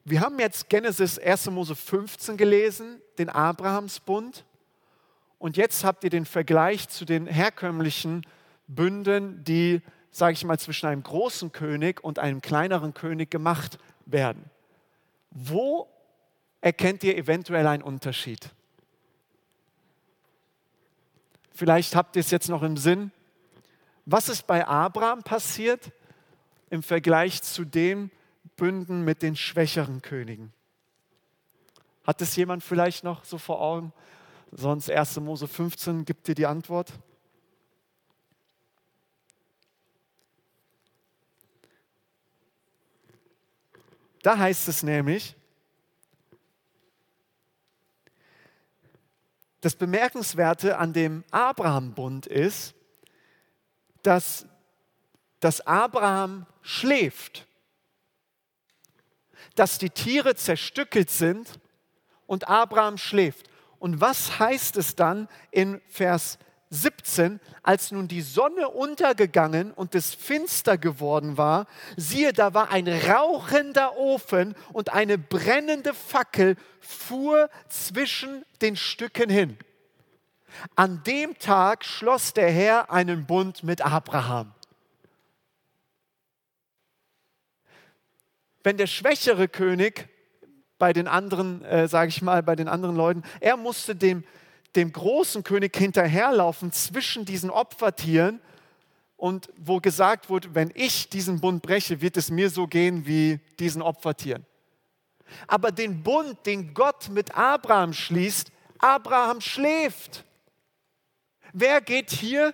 [SPEAKER 2] Wir haben jetzt Genesis 1. Mose 15 gelesen, den Abrahamsbund. Und jetzt habt ihr den Vergleich zu den herkömmlichen Bünden, die, sage ich mal, zwischen einem großen König und einem kleineren König gemacht werden. Wo erkennt ihr eventuell einen Unterschied? Vielleicht habt ihr es jetzt noch im Sinn. Was ist bei Abraham passiert im Vergleich zu den Bünden mit den schwächeren Königen? Hat es jemand vielleicht noch so vor Augen? Sonst 1. Mose 15 gibt dir die Antwort. Da heißt es nämlich, Das Bemerkenswerte an dem Abraham-Bund ist, dass, dass Abraham schläft, dass die Tiere zerstückelt sind und Abraham schläft. Und was heißt es dann in Vers 17, als nun die Sonne untergegangen und es finster geworden war, siehe, da war ein rauchender Ofen und eine brennende Fackel fuhr zwischen den Stücken hin. An dem Tag schloss der Herr einen Bund mit Abraham. Wenn der schwächere König bei den anderen, äh, sage ich mal, bei den anderen Leuten, er musste dem dem großen König hinterherlaufen zwischen diesen Opfertieren und wo gesagt wurde, wenn ich diesen Bund breche, wird es mir so gehen wie diesen Opfertieren. Aber den Bund, den Gott mit Abraham schließt, Abraham schläft. Wer geht hier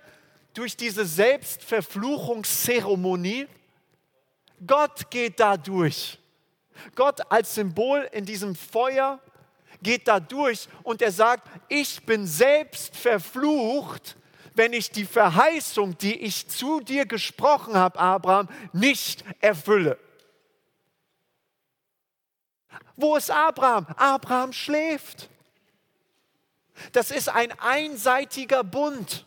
[SPEAKER 2] durch diese Selbstverfluchungszeremonie? Gott geht da durch. Gott als Symbol in diesem Feuer geht da durch und er sagt, ich bin selbst verflucht, wenn ich die Verheißung, die ich zu dir gesprochen habe, Abraham, nicht erfülle. Wo ist Abraham? Abraham schläft. Das ist ein einseitiger Bund.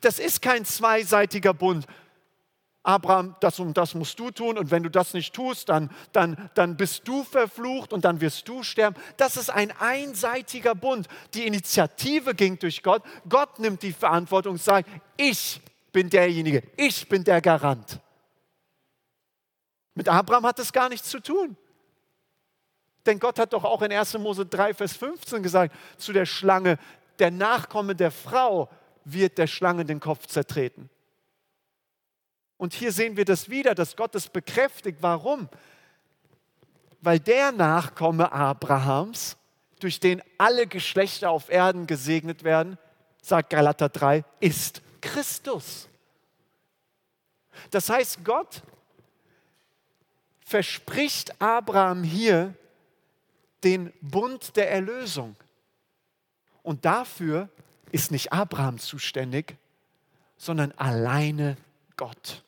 [SPEAKER 2] Das ist kein zweiseitiger Bund. Abraham, das und das musst du tun und wenn du das nicht tust, dann, dann, dann bist du verflucht und dann wirst du sterben. Das ist ein einseitiger Bund. Die Initiative ging durch Gott. Gott nimmt die Verantwortung und sagt, ich bin derjenige, ich bin der Garant. Mit Abraham hat es gar nichts zu tun. Denn Gott hat doch auch in 1. Mose 3, Vers 15 gesagt zu der Schlange, der Nachkomme der Frau wird der Schlange den Kopf zertreten. Und hier sehen wir das wieder, dass Gott es bekräftigt. Warum? Weil der Nachkomme Abrahams, durch den alle Geschlechter auf Erden gesegnet werden, sagt Galater 3, ist Christus. Das heißt, Gott verspricht Abraham hier den Bund der Erlösung. Und dafür ist nicht Abraham zuständig, sondern alleine Gott.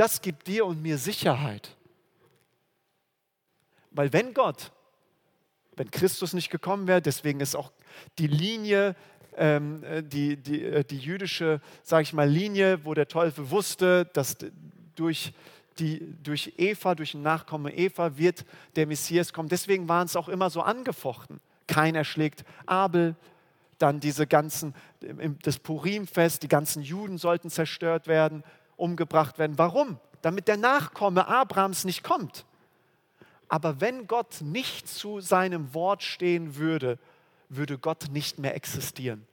[SPEAKER 2] Das gibt dir und mir Sicherheit. Weil wenn Gott, wenn Christus nicht gekommen wäre, deswegen ist auch die Linie, ähm, äh, die, die, äh, die jüdische, sage ich mal, Linie, wo der Teufel wusste, dass durch, die, durch Eva, durch den Nachkommen Eva wird der Messias kommen. Deswegen waren es auch immer so angefochten. Keiner schlägt Abel, dann diese ganzen, das Purimfest, die ganzen Juden sollten zerstört werden, umgebracht werden. Warum? Damit der Nachkomme Abrahams nicht kommt. Aber wenn Gott nicht zu seinem Wort stehen würde, würde Gott nicht mehr existieren.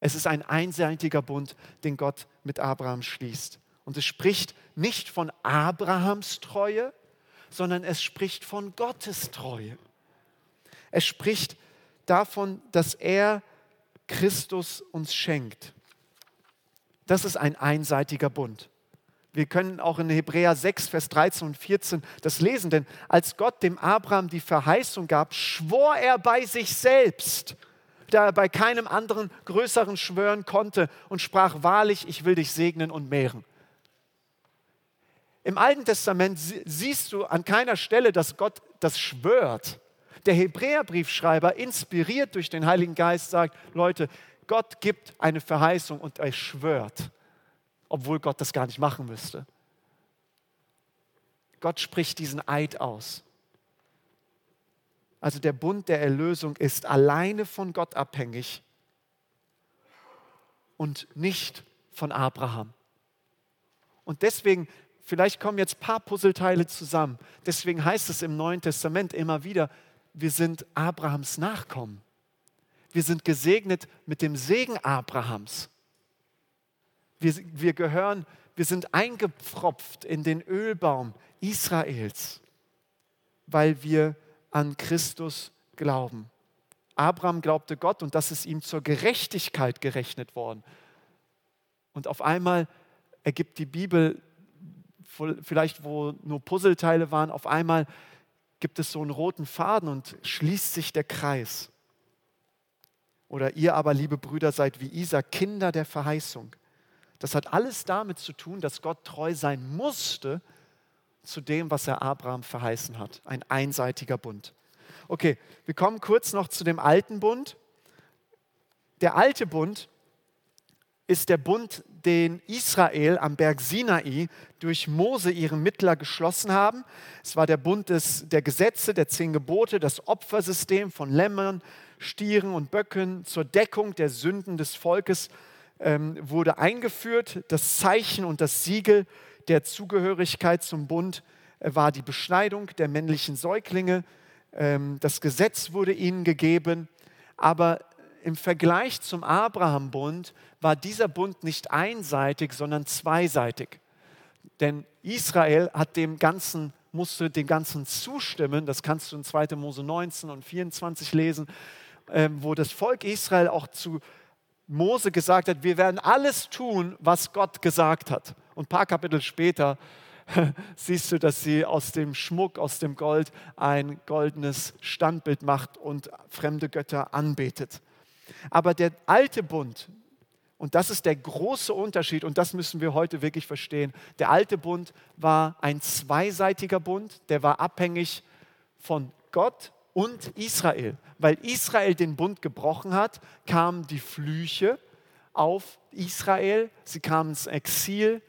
[SPEAKER 2] Es ist ein einseitiger Bund, den Gott mit Abraham schließt. Und es spricht nicht von Abrahams Treue, sondern es spricht von Gottes Treue. Es spricht davon, dass er Christus uns schenkt. Das ist ein einseitiger Bund. Wir können auch in Hebräer 6, Vers 13 und 14 das lesen, denn als Gott dem Abraham die Verheißung gab, schwor er bei sich selbst, da er bei keinem anderen größeren schwören konnte und sprach wahrlich, ich will dich segnen und mehren. Im Alten Testament siehst du an keiner Stelle, dass Gott das schwört. Der Hebräerbriefschreiber, inspiriert durch den Heiligen Geist, sagt, Leute, Gott gibt eine Verheißung und er schwört obwohl Gott das gar nicht machen müsste. Gott spricht diesen Eid aus. Also der Bund der Erlösung ist alleine von Gott abhängig und nicht von Abraham. Und deswegen, vielleicht kommen jetzt ein paar Puzzleteile zusammen. Deswegen heißt es im Neuen Testament immer wieder, wir sind Abrahams Nachkommen. Wir sind gesegnet mit dem Segen Abrahams. Wir, wir gehören, wir sind eingepfropft in den Ölbaum Israels, weil wir an Christus glauben. Abraham glaubte Gott und das ist ihm zur Gerechtigkeit gerechnet worden. Und auf einmal ergibt die Bibel, vielleicht wo nur Puzzleteile waren, auf einmal gibt es so einen roten Faden und schließt sich der Kreis. Oder ihr aber, liebe Brüder, seid wie Isaac, Kinder der Verheißung. Das hat alles damit zu tun, dass Gott treu sein musste zu dem, was er Abraham verheißen hat. Ein einseitiger Bund. Okay, wir kommen kurz noch zu dem alten Bund. Der alte Bund ist der Bund, den Israel am Berg Sinai durch Mose, ihren Mittler, geschlossen haben. Es war der Bund des, der Gesetze, der zehn Gebote, das Opfersystem von Lämmern, Stieren und Böcken zur Deckung der Sünden des Volkes ähm, wurde eingeführt. Das Zeichen und das Siegel der Zugehörigkeit zum Bund äh, war die Beschneidung der männlichen Säuglinge. Ähm, das Gesetz wurde ihnen gegeben, aber im Vergleich zum Abraham-Bund war dieser Bund nicht einseitig, sondern zweiseitig. Denn Israel hat dem Ganzen, musste dem Ganzen zustimmen, das kannst du in 2. Mose 19 und 24 lesen, wo das Volk Israel auch zu Mose gesagt hat, wir werden alles tun, was Gott gesagt hat. Und ein paar Kapitel später [laughs] siehst du, dass sie aus dem Schmuck, aus dem Gold ein goldenes Standbild macht und fremde Götter anbetet. Aber der alte Bund, und das ist der große Unterschied, und das müssen wir heute wirklich verstehen, der alte Bund war ein zweiseitiger Bund, der war abhängig von Gott und Israel. Weil Israel den Bund gebrochen hat, kamen die Flüche auf Israel, sie kamen ins Exil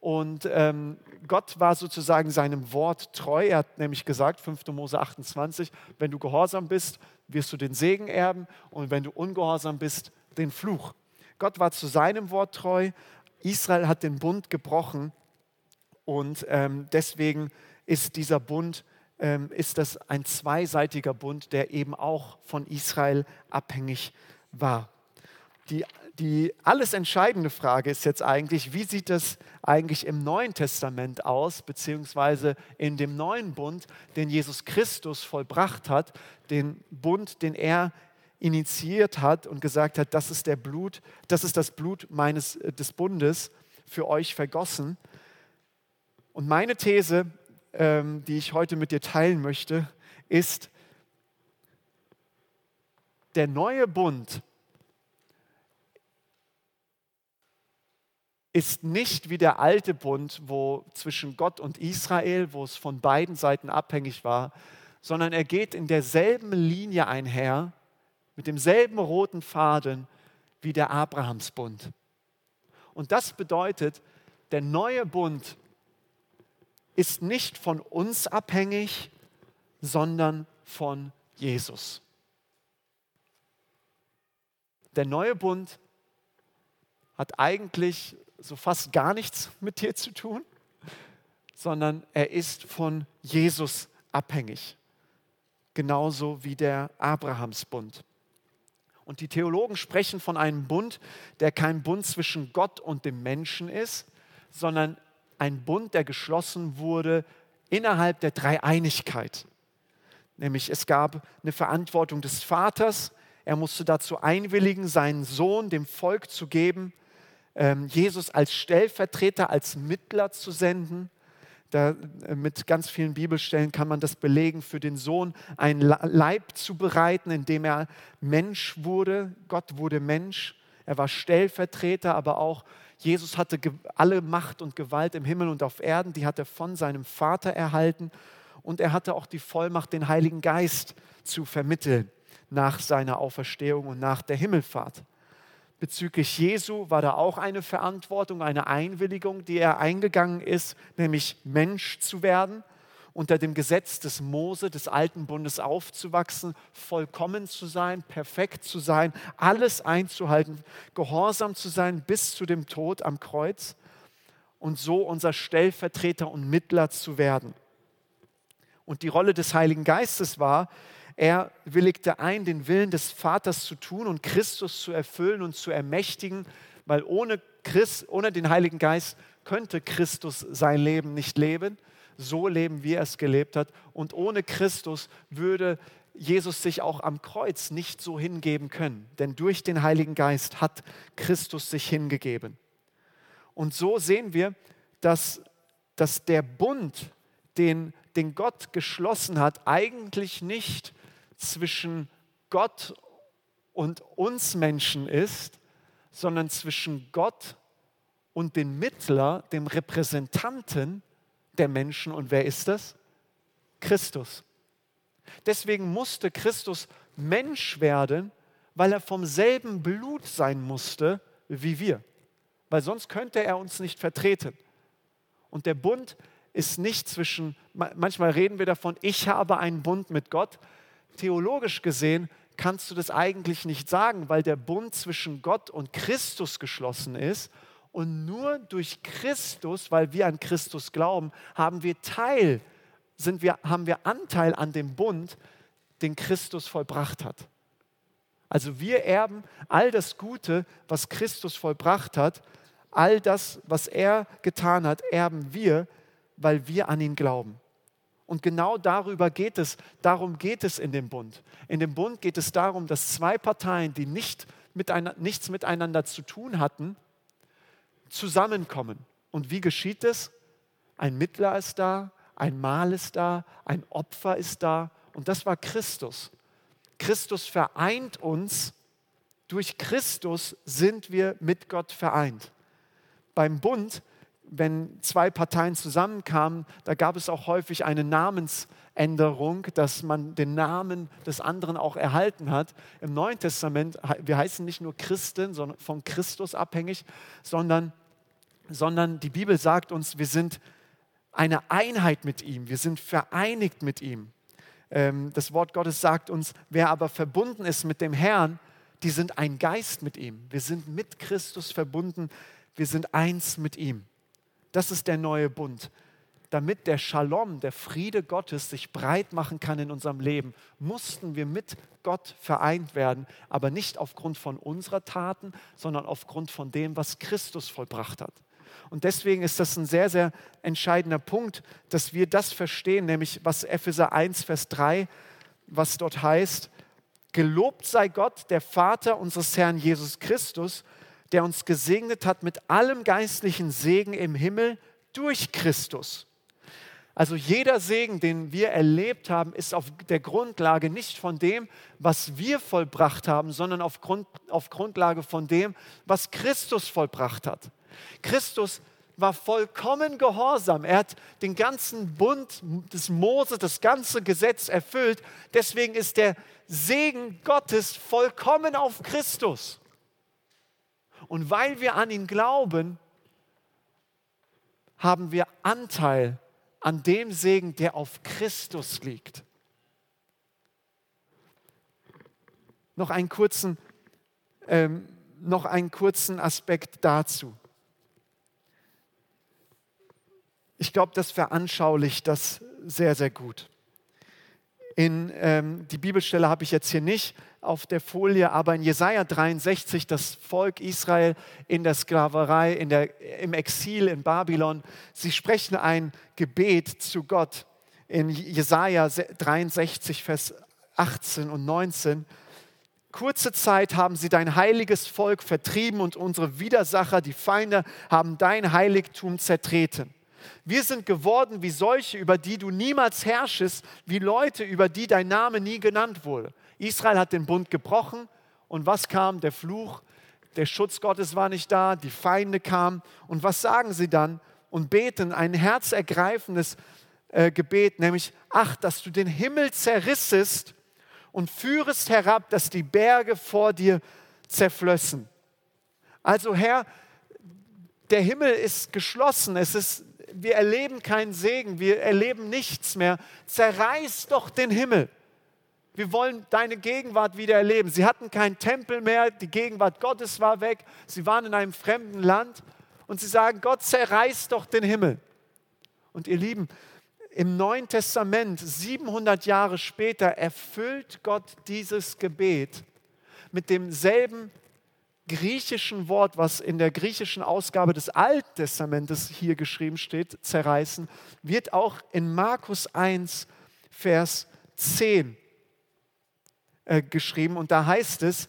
[SPEAKER 2] und ähm, Gott war sozusagen seinem Wort treu. Er hat nämlich gesagt, 5. Mose 28, wenn du gehorsam bist, wirst du den Segen erben und wenn du ungehorsam bist, den Fluch. Gott war zu seinem Wort treu, Israel hat den Bund gebrochen und ähm, deswegen ist dieser Bund ähm, ist das ein zweiseitiger Bund, der eben auch von Israel abhängig war. Die, die alles entscheidende Frage ist jetzt eigentlich, wie sieht das eigentlich im Neuen Testament aus, beziehungsweise in dem neuen Bund, den Jesus Christus vollbracht hat, den Bund, den er initiiert hat und gesagt hat, das ist der Blut, das ist das Blut meines des Bundes für euch vergossen. Und meine These ähm, die ich heute mit dir teilen möchte, ist, der neue Bund ist nicht wie der alte Bund, wo zwischen Gott und Israel, wo es von beiden Seiten abhängig war, sondern er geht in derselben Linie einher, mit demselben roten Faden wie der Abrahamsbund. Und das bedeutet, der neue Bund ist nicht von uns abhängig, sondern von Jesus. Der neue Bund hat eigentlich so fast gar nichts mit dir zu tun, sondern er ist von Jesus abhängig. Genauso wie der Abrahamsbund. Und die Theologen sprechen von einem Bund, der kein Bund zwischen Gott und dem Menschen ist, sondern ein Bund, der geschlossen wurde innerhalb der Dreieinigkeit. Nämlich es gab eine Verantwortung des Vaters, er musste dazu einwilligen, seinen Sohn dem Volk zu geben, ähm, Jesus als Stellvertreter, als Mittler zu senden. Da, äh, mit ganz vielen Bibelstellen kann man das belegen, für den Sohn ein Leib zu bereiten, in dem er Mensch wurde. Gott wurde Mensch. Er war Stellvertreter, aber auch Jesus hatte alle Macht und Gewalt im Himmel und auf Erden, die hat er von seinem Vater erhalten. Und er hatte auch die Vollmacht, den Heiligen Geist zu vermitteln nach seiner Auferstehung und nach der Himmelfahrt. Bezüglich Jesu war da auch eine Verantwortung, eine Einwilligung, die er eingegangen ist, nämlich Mensch zu werden, unter dem Gesetz des Mose, des alten Bundes aufzuwachsen, vollkommen zu sein, perfekt zu sein, alles einzuhalten, gehorsam zu sein bis zu dem Tod am Kreuz und so unser Stellvertreter und Mittler zu werden. Und die Rolle des Heiligen Geistes war, er willigte ein, den Willen des Vaters zu tun und Christus zu erfüllen und zu ermächtigen, weil ohne, Christ, ohne den Heiligen Geist könnte Christus sein Leben nicht leben, so leben, wie er es gelebt hat. Und ohne Christus würde Jesus sich auch am Kreuz nicht so hingeben können, denn durch den Heiligen Geist hat Christus sich hingegeben. Und so sehen wir, dass, dass der Bund, den, den Gott geschlossen hat, eigentlich nicht zwischen Gott und uns Menschen ist, sondern zwischen Gott und dem Mittler, dem Repräsentanten der Menschen. Und wer ist das? Christus. Deswegen musste Christus Mensch werden, weil er vom selben Blut sein musste wie wir. Weil sonst könnte er uns nicht vertreten. Und der Bund ist nicht zwischen, manchmal reden wir davon, ich habe einen Bund mit Gott, theologisch gesehen kannst du das eigentlich nicht sagen, weil der Bund zwischen Gott und Christus geschlossen ist. Und nur durch Christus, weil wir an Christus glauben, haben wir Teil, sind wir, haben wir Anteil an dem Bund, den Christus vollbracht hat. Also wir erben all das Gute, was Christus vollbracht hat, all das, was er getan hat, erben wir, weil wir an ihn glauben. Und genau darüber geht es, darum geht es in dem Bund. In dem Bund geht es darum, dass zwei Parteien, die nicht miteinander, nichts miteinander zu tun hatten, zusammenkommen. Und wie geschieht es? Ein Mittler ist da, ein Mahl ist da, ein Opfer ist da. Und das war Christus. Christus vereint uns. Durch Christus sind wir mit Gott vereint. Beim Bund wenn zwei Parteien zusammenkamen, da gab es auch häufig eine Namensänderung, dass man den Namen des anderen auch erhalten hat. Im Neuen Testament, wir heißen nicht nur Christen, sondern von Christus abhängig, sondern, sondern die Bibel sagt uns, wir sind eine Einheit mit ihm, wir sind vereinigt mit ihm. Ähm, das Wort Gottes sagt uns, wer aber verbunden ist mit dem Herrn, die sind ein Geist mit ihm. Wir sind mit Christus verbunden, wir sind eins mit ihm. Das ist der neue Bund. Damit der Shalom, der Friede Gottes sich breit machen kann in unserem Leben, mussten wir mit Gott vereint werden, aber nicht aufgrund von unserer Taten, sondern aufgrund von dem, was Christus vollbracht hat. Und deswegen ist das ein sehr, sehr entscheidender Punkt, dass wir das verstehen, nämlich was Epheser 1, Vers 3, was dort heißt, gelobt sei Gott, der Vater unseres Herrn Jesus Christus, der uns gesegnet hat mit allem geistlichen Segen im Himmel durch Christus. Also jeder Segen, den wir erlebt haben, ist auf der Grundlage nicht von dem, was wir vollbracht haben, sondern auf, Grund, auf Grundlage von dem, was Christus vollbracht hat. Christus war vollkommen gehorsam. Er hat den ganzen Bund des Moses, das ganze Gesetz erfüllt. Deswegen ist der Segen Gottes vollkommen auf Christus. Und weil wir an ihn glauben, haben wir Anteil an dem Segen, der auf Christus liegt. Noch einen kurzen, ähm, noch einen kurzen Aspekt dazu. Ich glaube, das veranschaulicht das sehr, sehr gut. In, ähm, die Bibelstelle habe ich jetzt hier nicht auf der Folie, aber in Jesaja 63, das Volk Israel in der Sklaverei, in der, im Exil in Babylon, sie sprechen ein Gebet zu Gott. In Jesaja 63, Vers 18 und 19. Kurze Zeit haben sie dein heiliges Volk vertrieben und unsere Widersacher, die Feinde, haben dein Heiligtum zertreten. Wir sind geworden wie solche, über die du niemals herrschest, wie Leute, über die dein Name nie genannt wurde. Israel hat den Bund gebrochen und was kam? Der Fluch, der Schutz Gottes war nicht da, die Feinde kamen. Und was sagen sie dann? Und beten ein herzergreifendes äh, Gebet, nämlich, ach, dass du den Himmel zerrissest und führest herab, dass die Berge vor dir zerflössen. Also Herr, der Himmel ist geschlossen, es ist wir erleben keinen Segen, wir erleben nichts mehr. Zerreiß doch den Himmel. Wir wollen deine Gegenwart wieder erleben. Sie hatten keinen Tempel mehr, die Gegenwart Gottes war weg, sie waren in einem fremden Land und sie sagen, Gott zerreiß doch den Himmel. Und ihr Lieben, im Neuen Testament, 700 Jahre später, erfüllt Gott dieses Gebet mit demselben griechischen Wort, was in der griechischen Ausgabe des Alten Testamentes hier geschrieben steht, zerreißen, wird auch in Markus 1, Vers 10 äh, geschrieben. Und da heißt es,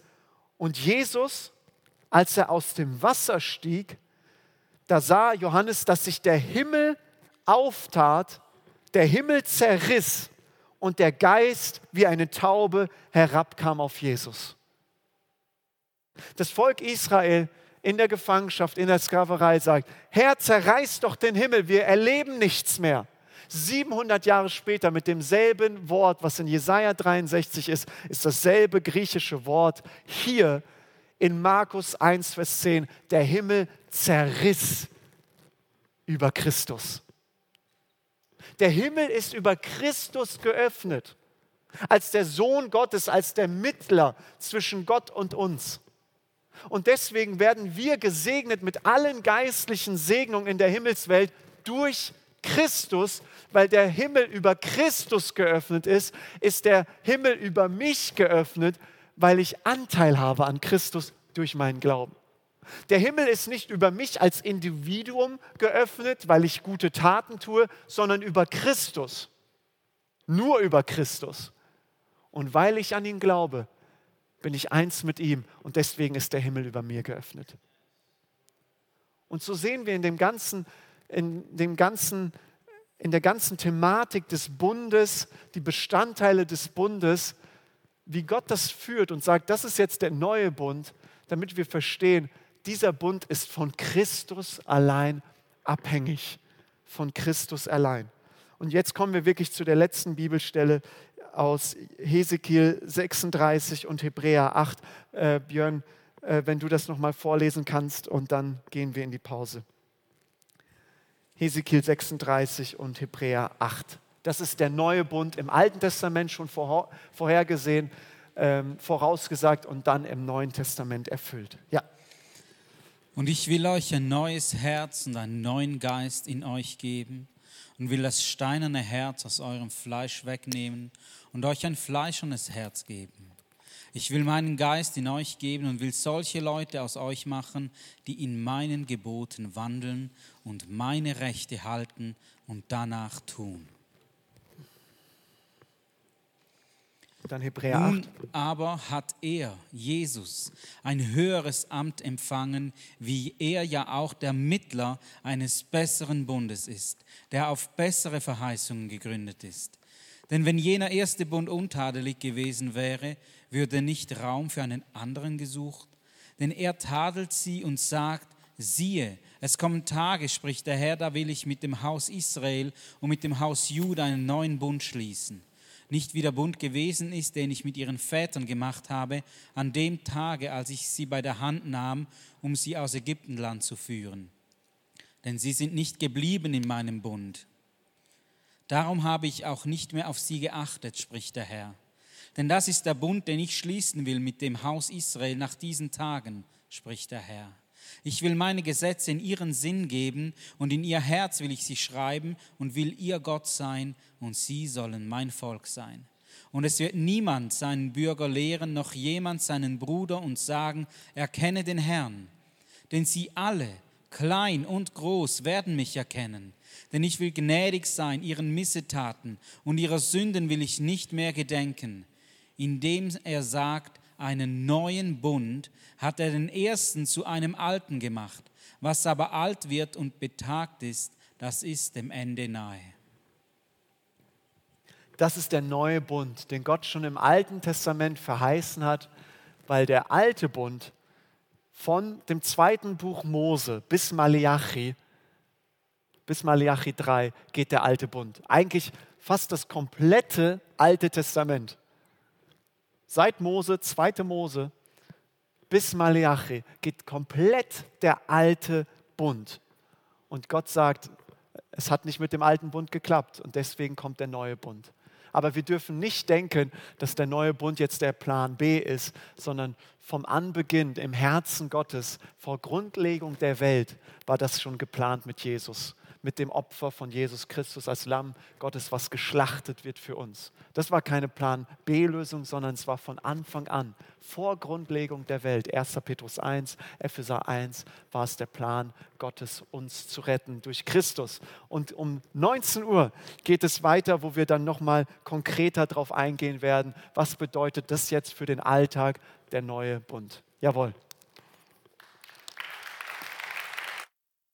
[SPEAKER 2] und Jesus, als er aus dem Wasser stieg, da sah Johannes, dass sich der Himmel auftat, der Himmel zerriss und der Geist wie eine Taube herabkam auf Jesus. Das Volk Israel in der Gefangenschaft, in der Sklaverei sagt, Herr, zerreiß doch den Himmel, wir erleben nichts mehr. 700 Jahre später mit demselben Wort, was in Jesaja 63 ist, ist dasselbe griechische Wort hier in Markus 1, Vers 10. Der Himmel zerriss über Christus. Der Himmel ist über Christus geöffnet, als der Sohn Gottes, als der Mittler zwischen Gott und uns. Und deswegen werden wir gesegnet mit allen geistlichen Segnungen in der Himmelswelt durch Christus, weil der Himmel über Christus geöffnet ist, ist der Himmel über mich geöffnet, weil ich Anteil habe an Christus durch meinen Glauben. Der Himmel ist nicht über mich als Individuum geöffnet, weil ich gute Taten tue, sondern über Christus. Nur über Christus. Und weil ich an ihn glaube, bin ich eins mit ihm und deswegen ist der Himmel über mir geöffnet. Und so sehen wir in dem ganzen, in dem ganzen, in der ganzen Thematik des Bundes, die Bestandteile des Bundes, wie Gott das führt und sagt, das ist jetzt der neue Bund, damit wir verstehen, dieser Bund ist von Christus allein abhängig. Von Christus allein. Und jetzt kommen wir wirklich zu der letzten Bibelstelle, aus Hesekiel 36 und Hebräer 8. Äh, Björn, äh, wenn du das nochmal vorlesen kannst und dann gehen wir in die Pause. Hesekiel 36 und Hebräer 8. Das ist der neue Bund im Alten Testament schon vorhergesehen, ähm, vorausgesagt und dann im Neuen Testament erfüllt. Ja.
[SPEAKER 1] Und ich will euch ein neues Herz und einen neuen Geist in euch geben und will das steinerne Herz aus eurem Fleisch wegnehmen und euch ein fleischernes Herz geben. Ich will meinen Geist in euch geben und will solche Leute aus euch machen, die in meinen Geboten wandeln und meine Rechte halten und danach tun.
[SPEAKER 2] Dann Hebräer 8. Nun
[SPEAKER 1] aber hat er, Jesus, ein höheres Amt empfangen, wie er ja auch der Mittler eines besseren Bundes ist, der auf bessere Verheißungen gegründet ist. Denn wenn jener erste Bund untadelig gewesen wäre, würde nicht Raum für einen anderen gesucht. Denn er tadelt sie und sagt, Siehe, es kommen Tage, spricht der Herr, da will ich mit dem Haus Israel und mit dem Haus Juda einen neuen Bund schließen. Nicht wie der Bund gewesen ist, den ich mit ihren Vätern gemacht habe, an dem Tage, als ich sie bei der Hand nahm, um sie aus Ägyptenland zu führen. Denn sie sind nicht geblieben in meinem Bund. Darum habe ich auch nicht mehr auf sie geachtet, spricht der Herr. Denn das ist der Bund, den ich schließen will mit dem Haus Israel nach diesen Tagen, spricht der Herr. Ich will meine Gesetze in ihren Sinn geben und in ihr Herz will ich sie schreiben und will ihr Gott sein und sie sollen mein Volk sein. Und es wird niemand seinen Bürger lehren, noch jemand seinen Bruder und sagen, erkenne den Herrn. Denn sie alle, klein und groß, werden mich erkennen. Denn ich will gnädig sein ihren Missetaten und ihrer Sünden will ich nicht mehr gedenken indem er sagt, einen neuen Bund hat er den ersten zu einem alten gemacht. Was aber alt wird und betagt ist, das ist dem Ende nahe.
[SPEAKER 2] Das ist der neue Bund, den Gott schon im Alten Testament verheißen hat, weil der alte Bund von dem zweiten Buch Mose bis Malachi, bis Malachi 3 geht der alte Bund. Eigentlich fast das komplette Alte Testament seit Mose, 2. Mose bis Maleachi geht komplett der alte Bund. Und Gott sagt, es hat nicht mit dem alten Bund geklappt und deswegen kommt der neue Bund. Aber wir dürfen nicht denken, dass der neue Bund jetzt der Plan B ist, sondern vom Anbeginn im Herzen Gottes, vor Grundlegung der Welt, war das schon geplant mit Jesus mit dem Opfer von Jesus Christus als Lamm Gottes, was geschlachtet wird für uns. Das war keine Plan B-Lösung, sondern es war von Anfang an, vor Grundlegung der Welt, 1. Petrus 1, Epheser 1, war es der Plan Gottes, uns zu retten durch Christus. Und um 19 Uhr geht es weiter, wo wir dann nochmal konkreter darauf eingehen werden, was bedeutet das jetzt für den Alltag, der neue Bund. Jawohl.